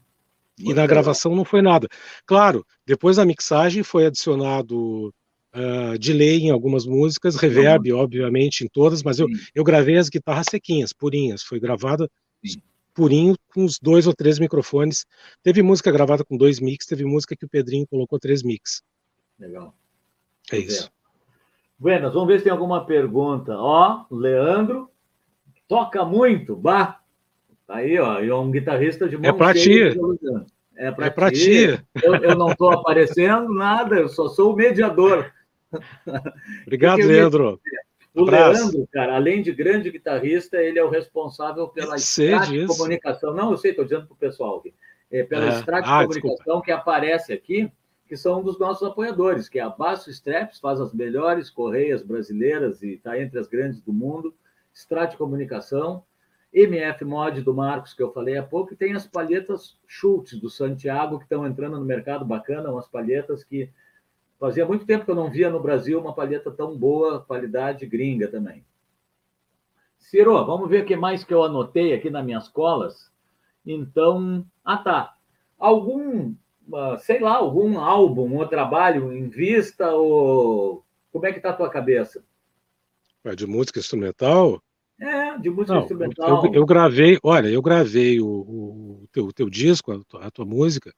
E na gravação não foi nada. Claro, depois da mixagem foi adicionado uh, delay em algumas músicas, reverb, uhum. obviamente, em todas, mas eu, eu gravei as guitarras sequinhas, purinhas. Foi gravada Sim. purinho com os dois ou três microfones. Teve música gravada com dois mix, teve música que o Pedrinho colocou três mix. Legal. É isso. Buenas, vamos ver se tem alguma pergunta. Ó, Leandro, toca muito, bah. Aí, ó, é um guitarrista de mão É pra ti. É pra, é pra ti. ti. Eu, eu não estou aparecendo nada, eu só sou o mediador. Obrigado, Leandro. O Abraço. Leandro, cara, além de grande guitarrista, ele é o responsável pela estrada de comunicação. Não, eu sei, estou dizendo para o pessoal aqui. É, pela é. ah, comunicação desculpa. que aparece aqui que são um dos nossos apoiadores, que é a Basso Straps, faz as melhores correias brasileiras e está entre as grandes do mundo, Strat Comunicação, MF Mod do Marcos, que eu falei há pouco, e tem as palhetas Schultz do Santiago, que estão entrando no mercado bacana, umas palhetas que fazia muito tempo que eu não via no Brasil uma palheta tão boa, qualidade gringa também. Ciro, vamos ver o que mais que eu anotei aqui nas minhas colas. Então, ah tá. Algum sei lá, algum álbum ou trabalho em vista? Ou como é que está a tua cabeça? De música instrumental? É, de música Não, instrumental. Eu, eu, gravei, olha, eu gravei o, o, teu, o teu disco, a tua, a tua música,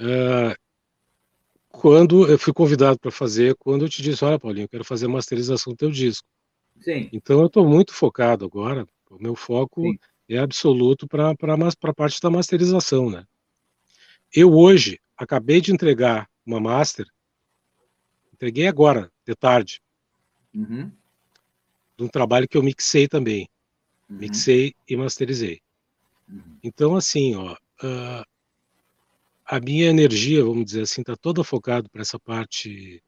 uh, quando eu fui convidado para fazer, quando eu te disse, olha, Paulinho, eu quero fazer a masterização do teu disco. Sim. Então eu estou muito focado agora, o meu foco Sim. é absoluto para a parte da masterização, né? Eu hoje acabei de entregar uma master, entreguei agora, de tarde, uhum. de um trabalho que eu mixei também. Uhum. Mixei e masterizei. Uhum. Então, assim, ó, uh, a minha energia, vamos dizer assim, está toda focada para essa parte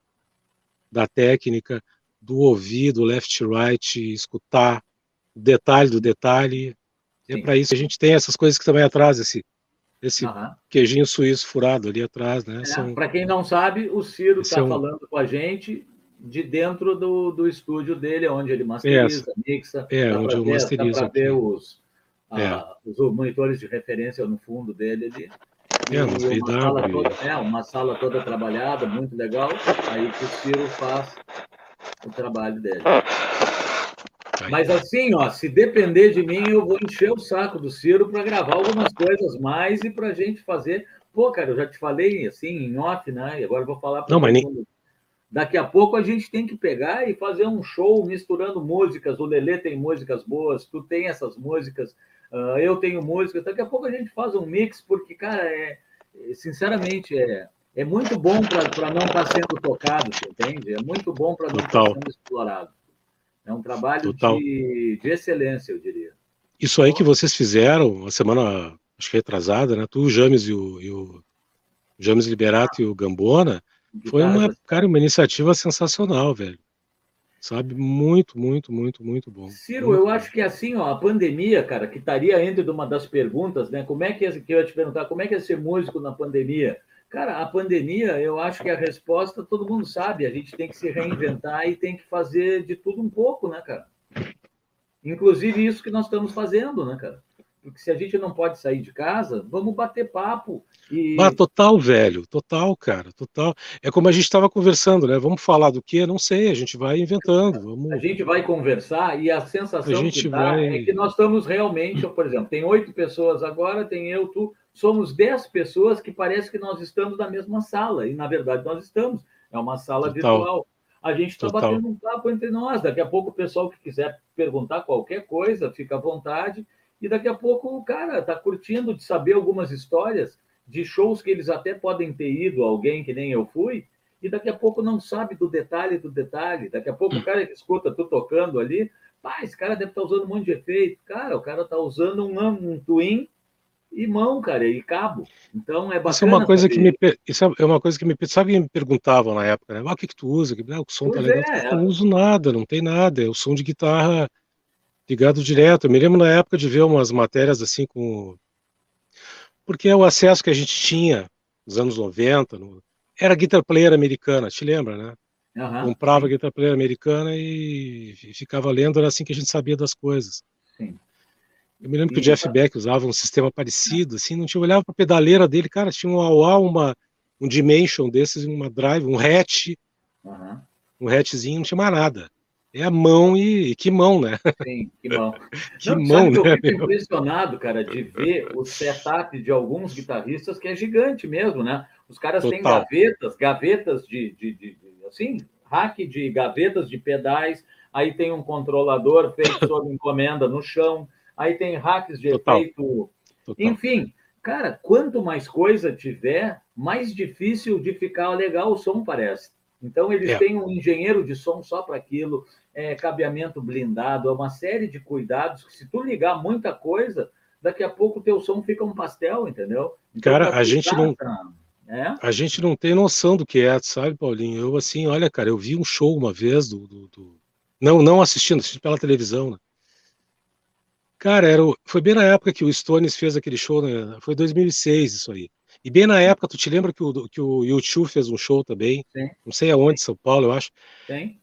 da técnica, do ouvido, left right, escutar o detalhe do detalhe. É para isso que a gente tem essas coisas que também atrás esse esse uhum. queijinho suíço furado ali atrás, né? É, Para quem não sabe, o Ciro está é um... falando com a gente de dentro do, do estúdio dele, onde ele masteriza, é, mixa. É, onde eu masterizo. Dá para ver os, é. ah, os monitores de referência no fundo dele ali. É, uma, sala toda, é, uma sala toda trabalhada, muito legal. Aí que o Ciro faz o trabalho dele. Mas assim, ó, se depender de mim, eu vou encher o saco do Ciro para gravar algumas coisas mais e para a gente fazer. Pô, cara, eu já te falei assim em off, né? E agora eu vou falar para todo mundo. Daqui a pouco a gente tem que pegar e fazer um show misturando músicas. O Lelê tem músicas boas, tu tem essas músicas, uh, eu tenho músicas. Daqui a pouco a gente faz um mix, porque, cara, é, sinceramente, é, é muito bom para não estar tá sendo tocado, entende? É muito bom para não estar tá sendo explorado. É um trabalho de, de, excelência, eu diria. Isso aí que vocês fizeram, a semana, acho que retrasada, né? Tu, o James e o, e o James Liberato ah, e o Gambona, foi uma, cara, uma iniciativa sensacional, velho. Sabe? Muito, muito, muito, muito bom. Ciro, muito eu bom. acho que assim, ó, a pandemia, cara, que estaria entre de uma das perguntas, né? Como é que, que eu ia te perguntar, como é que é ser músico na pandemia? Cara, a pandemia, eu acho que a resposta todo mundo sabe. A gente tem que se reinventar e tem que fazer de tudo um pouco, né, cara? Inclusive isso que nós estamos fazendo, né, cara? Porque se a gente não pode sair de casa, vamos bater papo. E... Ah, total, velho, total, cara, total. É como a gente estava conversando, né? Vamos falar do que? Não sei, a gente vai inventando. Vamos... A gente vai conversar e a sensação a que dá vai... é que nós estamos realmente, por exemplo, tem oito pessoas agora, tem eu, tu, somos dez pessoas que parece que nós estamos na mesma sala, e na verdade nós estamos. É uma sala total. virtual. A gente está batendo um papo entre nós. Daqui a pouco o pessoal que quiser perguntar qualquer coisa, fica à vontade. E daqui a pouco o cara está curtindo de saber algumas histórias de shows que eles até podem ter ido, alguém que nem eu fui, e daqui a pouco não sabe do detalhe do detalhe. Daqui a pouco o cara que escuta tu tocando ali, pá, esse cara deve estar tá usando um monte de efeito. Cara, o cara está usando um, um twin e mão, cara, e cabo. Então é bacana. Isso é uma coisa que me isso é uma coisa que me sabe que me perguntavam na época, né? Ah, o que que tu usa? Ah, o som tá pois tá legal. É, eu não uso nada, não tem nada. É o som de guitarra ligado direto. Eu me lembro na época de ver umas matérias assim com. Porque o acesso que a gente tinha nos anos 90, no... era guitar player americana, te lembra, né? Uhum, Comprava guitar player americana e ficava lendo, era assim que a gente sabia das coisas. Sim. Eu me lembro que o Jeff Beck usava um sistema parecido, assim, não tinha olhava para a pedaleira dele, cara, tinha um AUA, uma, um Dimension desses, uma Drive, um hatch, uhum. um hatchzinho, não tinha mais nada. É a mão e, que mão, né? Sim, que mão. que não, mão, né? Eu fico impressionado, cara, de ver o setup de alguns guitarristas que é gigante mesmo, né? Os caras Total. têm gavetas, gavetas de, de, de, de, assim, rack de gavetas de pedais, aí tem um controlador feito sob encomenda no chão, aí tem hacks de Total. efeito. Total. Enfim, cara, quanto mais coisa tiver, mais difícil de ficar legal o som parece. Então, eles é. têm um engenheiro de som só para aquilo, é, cabeamento blindado, é uma série de cuidados que, se tu ligar muita coisa, daqui a pouco o teu som fica um pastel, entendeu? Então, cara, a gente não. É? A gente não tem noção do que é, sabe, Paulinho? Eu, assim, olha, cara, eu vi um show uma vez do. do, do... Não, não assistindo, assistindo pela televisão, né? Cara, era foi bem na época que o Stones fez aquele show, né? foi 2006 isso aí. E bem na época, tu te lembra que o, que o YouTube fez um show também? Sim. Não sei aonde, São Paulo, eu acho. Sim.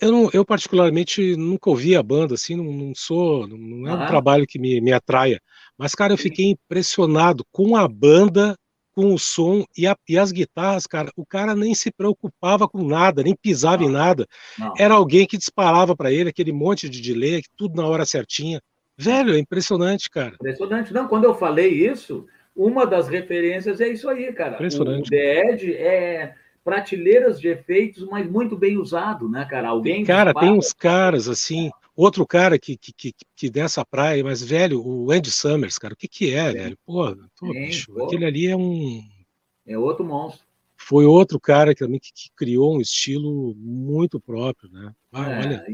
Eu, não, eu particularmente nunca ouvi a banda, assim, não, não sou, não é um trabalho que me, me atraia. Mas, cara, eu fiquei impressionado com a banda, com o som e, a, e, as guitarras, cara. O cara nem se preocupava com nada, nem pisava não. em nada. Não. Era alguém que disparava para ele aquele monte de delay, tudo na hora certinha. Velho, é impressionante, cara. Impressionante. Não, quando eu falei isso, uma das referências é isso aí, cara. O The Edge é prateleiras de efeitos, mas muito bem usado, né, cara? Alguém. Cara, tem uns caras assim. Outro cara que, que, que, que dessa praia, mas, velho, o Andy Summers, cara, o que que é, velho? Pô Sim, bicho, pô. aquele ali é um. É outro monstro. Foi outro cara que também que, que criou um estilo muito próprio, né? Ah, é, olha.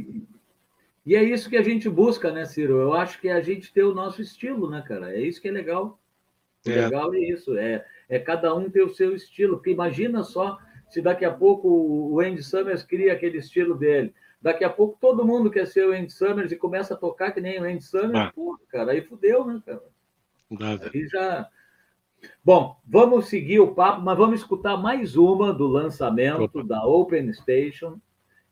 E é isso que a gente busca, né, Ciro? Eu acho que é a gente ter o nosso estilo, né, cara? É isso que é legal. O é. legal é isso, é, é cada um ter o seu estilo. Porque imagina só se daqui a pouco o Andy Summers cria aquele estilo dele. Daqui a pouco todo mundo quer ser o Andy Summers e começa a tocar que nem o Andy Summers. Ah. Pô, cara, aí fudeu, né, cara? Nada. Aí já. Bom, vamos seguir o papo, mas vamos escutar mais uma do lançamento Opa. da Open Station,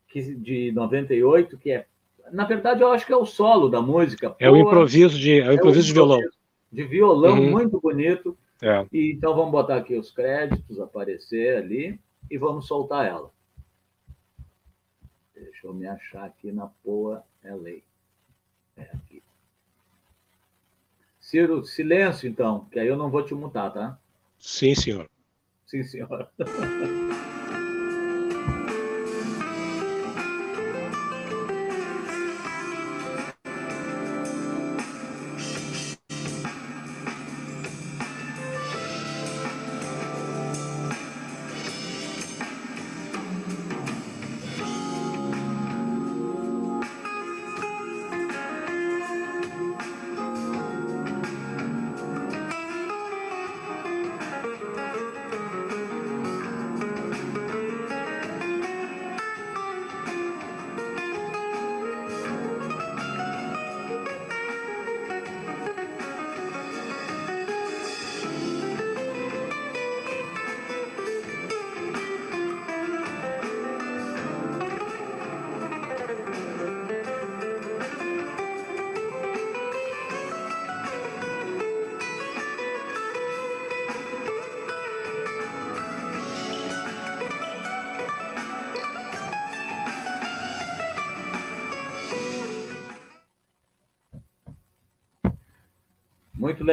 que, de 98, que é. Na verdade, eu acho que é o solo da música. É o improviso de, é o improviso é de violão de violão uhum. muito bonito. É. E, então vamos botar aqui os créditos aparecer ali e vamos soltar ela. Deixa eu me achar aqui na Poa LA. É aqui. Ciro, silêncio então, que aí eu não vou te mutar, tá? Sim, senhor. Sim, senhor.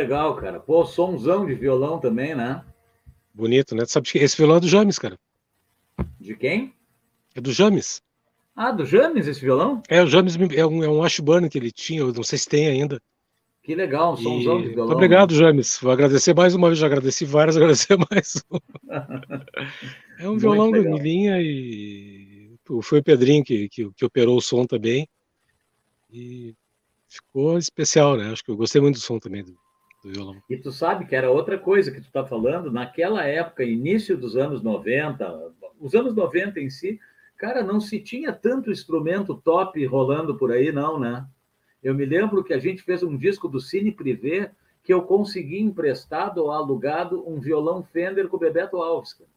legal, cara. Pô, somzão de violão também, né? Bonito, né? Sabe que esse violão é do James, cara. De quem? É do James. Ah, do James esse violão? É, o James é um, é um Washburn que ele tinha, eu não sei se tem ainda. Que legal, um somzão de violão. Muito obrigado, James. Vou agradecer mais uma vez, já agradeci várias, agradecer mais é um violão de linha e foi o Pedrinho que, que, que operou o som também. E ficou especial, né? Acho que eu gostei muito do som também do, do violão. E tu sabe que era outra coisa que tu está falando, naquela época, início dos anos 90, os anos 90 em si, cara, não se tinha tanto instrumento top rolando por aí, não, né? Eu me lembro que a gente fez um disco do Cine Privé que eu consegui emprestado ou alugado um violão Fender com o Bebeto Alves. Cara.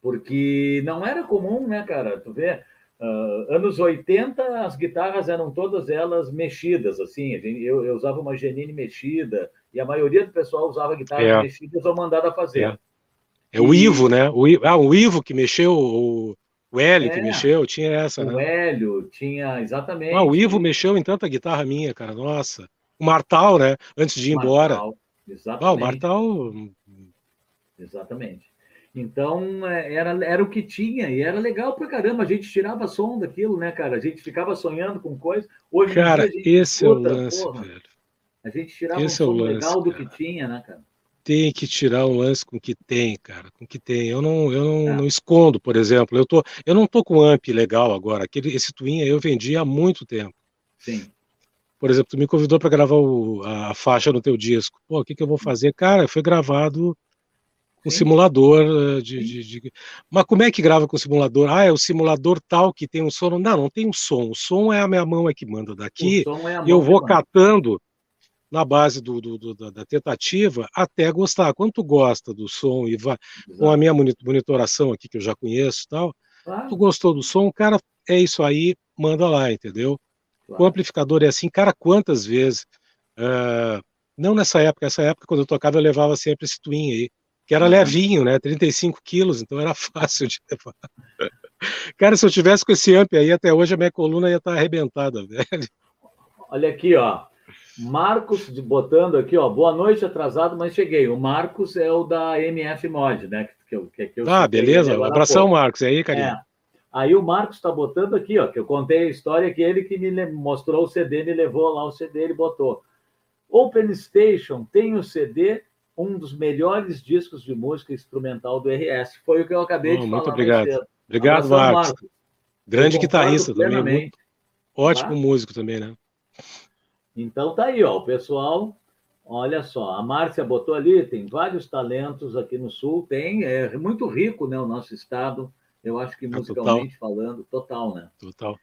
Porque não era comum, né, cara? Tu vê, uh, anos 80, as guitarras eram todas elas mexidas, assim. Eu, eu usava uma Genine mexida, e a maioria do pessoal usava guitarras é. mexidas ou mandada a fazer. É, é o Ivo, né? O, ah, o Ivo que mexeu, o, o Hélio é, que mexeu, tinha essa, né? O Hélio, tinha, exatamente. Ah, o Ivo mexeu em tanta guitarra minha, cara, nossa. O Martal, né? Antes de ir embora. exatamente. Ah, o Martal... Exatamente. Então, é, era, era o que tinha, e era legal pra caramba. A gente tirava som daquilo, né, cara? A gente ficava sonhando com coisas. Hoje cara, dia, esse é o lance, porra, velho. A gente tirava esse um é som lance, legal do que tinha, né, cara? Tem que tirar um lance com o que tem, cara, com o que tem. Eu não, eu não, é. não escondo, por exemplo. Eu, tô, eu não tô com amp legal agora. Aquele, esse Twin eu vendi há muito tempo. Sim. Por exemplo, tu me convidou para gravar o, a faixa no teu disco. Pô, o que, que eu vou fazer? Cara, foi gravado com simulador eh, de, de, de, Mas como é que grava com simulador? Ah, é o simulador tal que tem um som. Não, não tem um som. O som é a minha mão é que manda daqui. É eu vou catando na base do, do, do, da tentativa até gostar. Quando tu gosta do som e vai Exato. com a minha monitoração aqui que eu já conheço tal, claro. tu gostou do som, cara, é isso aí, manda lá, entendeu? Claro. O amplificador é assim, cara, quantas vezes? Uh, não nessa época, essa época quando eu tocava eu levava sempre esse twin aí que era levinho, né? 35 quilos, então era fácil de levar. Cara, se eu tivesse com esse amp aí, até hoje a minha coluna ia estar tá arrebentada, velho. Olha aqui, ó. Marcos botando aqui, ó. Boa noite, atrasado, mas cheguei. O Marcos é o da MF Mod, né? Que eu, que eu ah, beleza. Um abração, Marcos. Aí, carinho? É. Aí o Marcos está botando aqui, ó, que eu contei a história que ele que me mostrou o CD, me levou lá o CD, ele botou. Open Station tem o CD um dos melhores discos de música instrumental do RS. Foi o que eu acabei oh, de muito falar. Muito obrigado. Obrigado, Marcos. Marcos. Grande guitarrista também. Muito... Ótimo tá? músico também, né? Então tá aí, ó, o pessoal. Olha só, a Márcia botou ali, tem vários talentos aqui no Sul, tem, é muito rico, né, o nosso estado, eu acho que musicalmente falando, total, né? Total.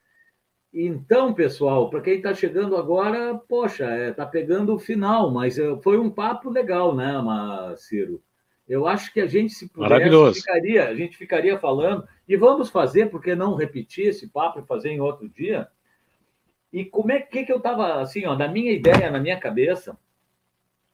Então, pessoal, para quem está chegando agora, poxa, está é, tá pegando o final, mas é, foi um papo legal, né, Ciro? Eu acho que a gente, se pudesse, ficaria, a gente ficaria falando, e vamos fazer, porque não repetir esse papo e fazer em outro dia? E como é que, que eu estava, assim, ó, na minha ideia, na minha cabeça,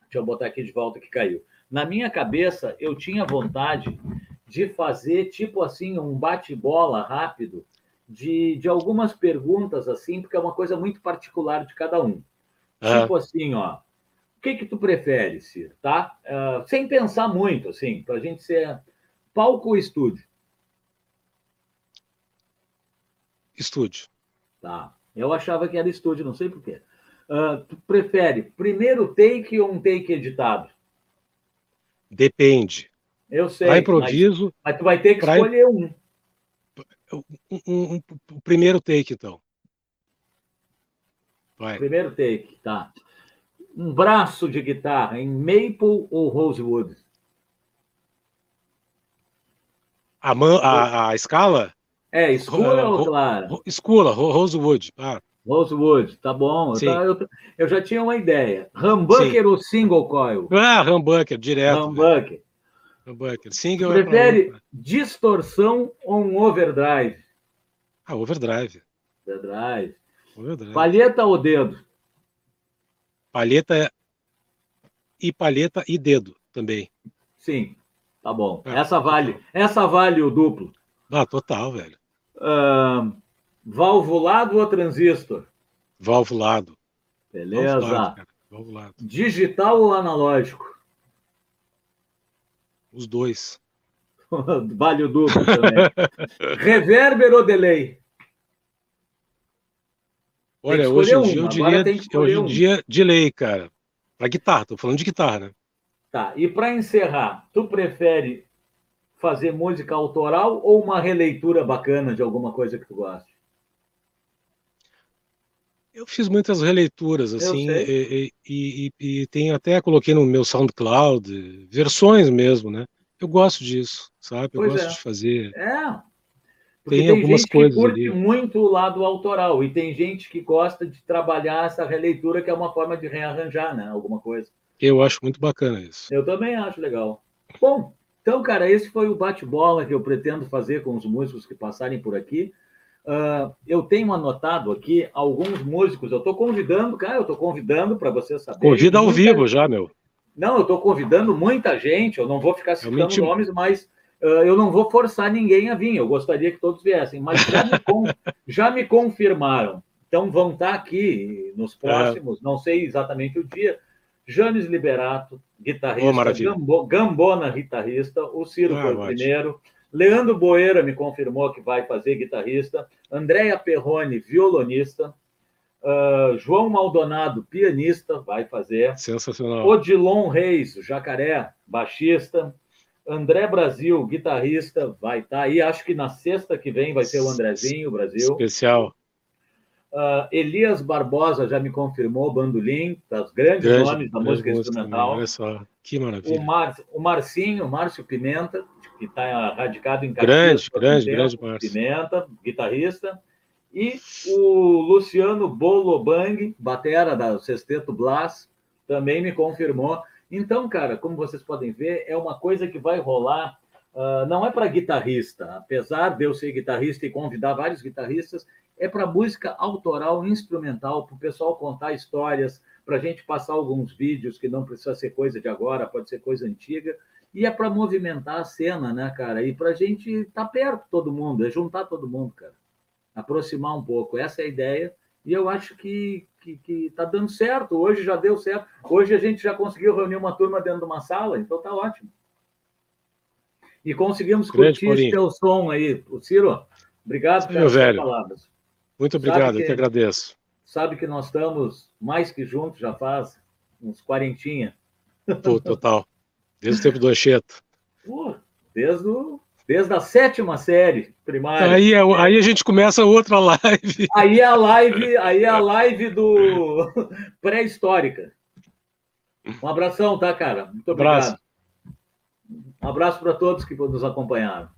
deixa eu botar aqui de volta que caiu. Na minha cabeça, eu tinha vontade de fazer, tipo assim, um bate-bola rápido de, de algumas perguntas, assim, porque é uma coisa muito particular de cada um. É. Tipo assim, ó, o que que tu prefere, Ciro, tá? Uh, sem pensar muito, assim, para a gente ser palco ou estúdio? Estúdio. Tá. Eu achava que era estúdio, não sei porquê. Uh, tu prefere primeiro take ou um take editado? Depende. Eu sei. Para improviso. Mas, mas, tu vai ter que pra... escolher um um, um, um, o primeiro take, então. Vai. Primeiro take, tá. Um braço de guitarra em maple ou rosewood? A, man, a, a escala? É, escura uh, ou clara? Escura, rosewood. Ah. Rosewood, tá bom. Eu, eu, eu, já tinha uma ideia. Humbucker Sim. ou single coil? Ah, humbucker, direto. Humbucker. Humbucker. Single Prefere é distorção ou um overdrive? Ah, overdrive. Overdrive. overdrive. Palheta ou dedo? Palheta e palheta e dedo também. Sim, tá bom. É, essa vale, essa vale o duplo. Ah, total, velho. Uh, valvulado ou transistor? Valvulado. Beleza. Valvulado, Valvulado. Digital ou analógico? Os dois. vale o duplo também. Reverber ou delay? Olha, hoje em dia eu diria, hoje em dia, delay, cara. Para guitarra, tô falando de guitarra, né? Tá, e para encerrar, tu prefere fazer música autoral ou uma releitura bacana de alguma coisa que tu goste? Eu fiz muitas releituras, assim, e, e, e, e tem até coloquei no meu SoundCloud versões mesmo, né? Eu gosto disso, sabe? Eu pois gosto é. de fazer. É. tem, tem algumas coisas que curte ali. muito o lado autoral e tem gente que gosta de trabalhar essa releitura que é uma forma de rearranjar, né? Alguma coisa. Eu acho muito bacana isso. Eu também acho legal. Bom, então, cara, esse foi o bate-bola que eu pretendo fazer com os músicos que passarem por aqui. Uh, eu tenho anotado aqui alguns músicos. Eu estou convidando, cara, eu estou convidando para você saber. Convida ao vivo já, meu. Não, eu estou convidando muita gente. Eu não vou ficar citando nomes, mas uh, eu não vou forçar ninguém a vir. Eu gostaria que todos viessem, mas já me, con... já me confirmaram. Então vão estar tá aqui nos é. próximos, é. não sei exatamente o dia. James Liberato, guitarrista, oh, Gambo, Gambona, guitarrista, o Ciro ah, foi o primeiro. Leandro Boeira me confirmou que vai fazer guitarrista. Andréia Perrone, violonista. Uh, João Maldonado, pianista, vai fazer. Sensacional. Odilon Reis, jacaré, baixista. André Brasil, guitarrista, vai estar tá aí. Acho que na sexta que vem vai ser o Andrezinho, Brasil. Especial. Uh, Elias Barbosa já me confirmou, bandolim, das grandes grande, nomes da música instrumental. Olha só, que maravilha. O, Mar, o Marcinho, Márcio Pimenta, que está radicado em Caxias. Grande, grande, tempo, grande Pimenta, guitarrista. E o Luciano Bolobang, batera da Sexteto Blas, também me confirmou. Então, cara, como vocês podem ver, é uma coisa que vai rolar. Uh, não é para guitarrista, apesar de eu ser guitarrista e convidar vários guitarristas, é para música autoral, instrumental, para o pessoal contar histórias, para a gente passar alguns vídeos que não precisa ser coisa de agora, pode ser coisa antiga, e é para movimentar a cena, né, cara? E para a gente estar tá perto todo mundo, é juntar todo mundo, cara. Aproximar um pouco. Essa é a ideia. E eu acho que está que, que tá dando certo. Hoje já deu certo. Hoje a gente já conseguiu reunir uma turma dentro de uma sala, então está ótimo. E conseguimos Grande curtir teu som aí. O Ciro, obrigado pelas palavras. Muito obrigado, que, eu que agradeço. Sabe que nós estamos mais que juntos já faz uns quarentinha. Pô, total. Desde o tempo do Anchieta. Desde, o, desde a sétima série primária. Aí, é, aí a gente começa outra live. Aí é a live, aí é a live do pré-histórica. Um abração, tá, cara? Muito obrigado. Abraço. Um abraço para todos que nos acompanharam.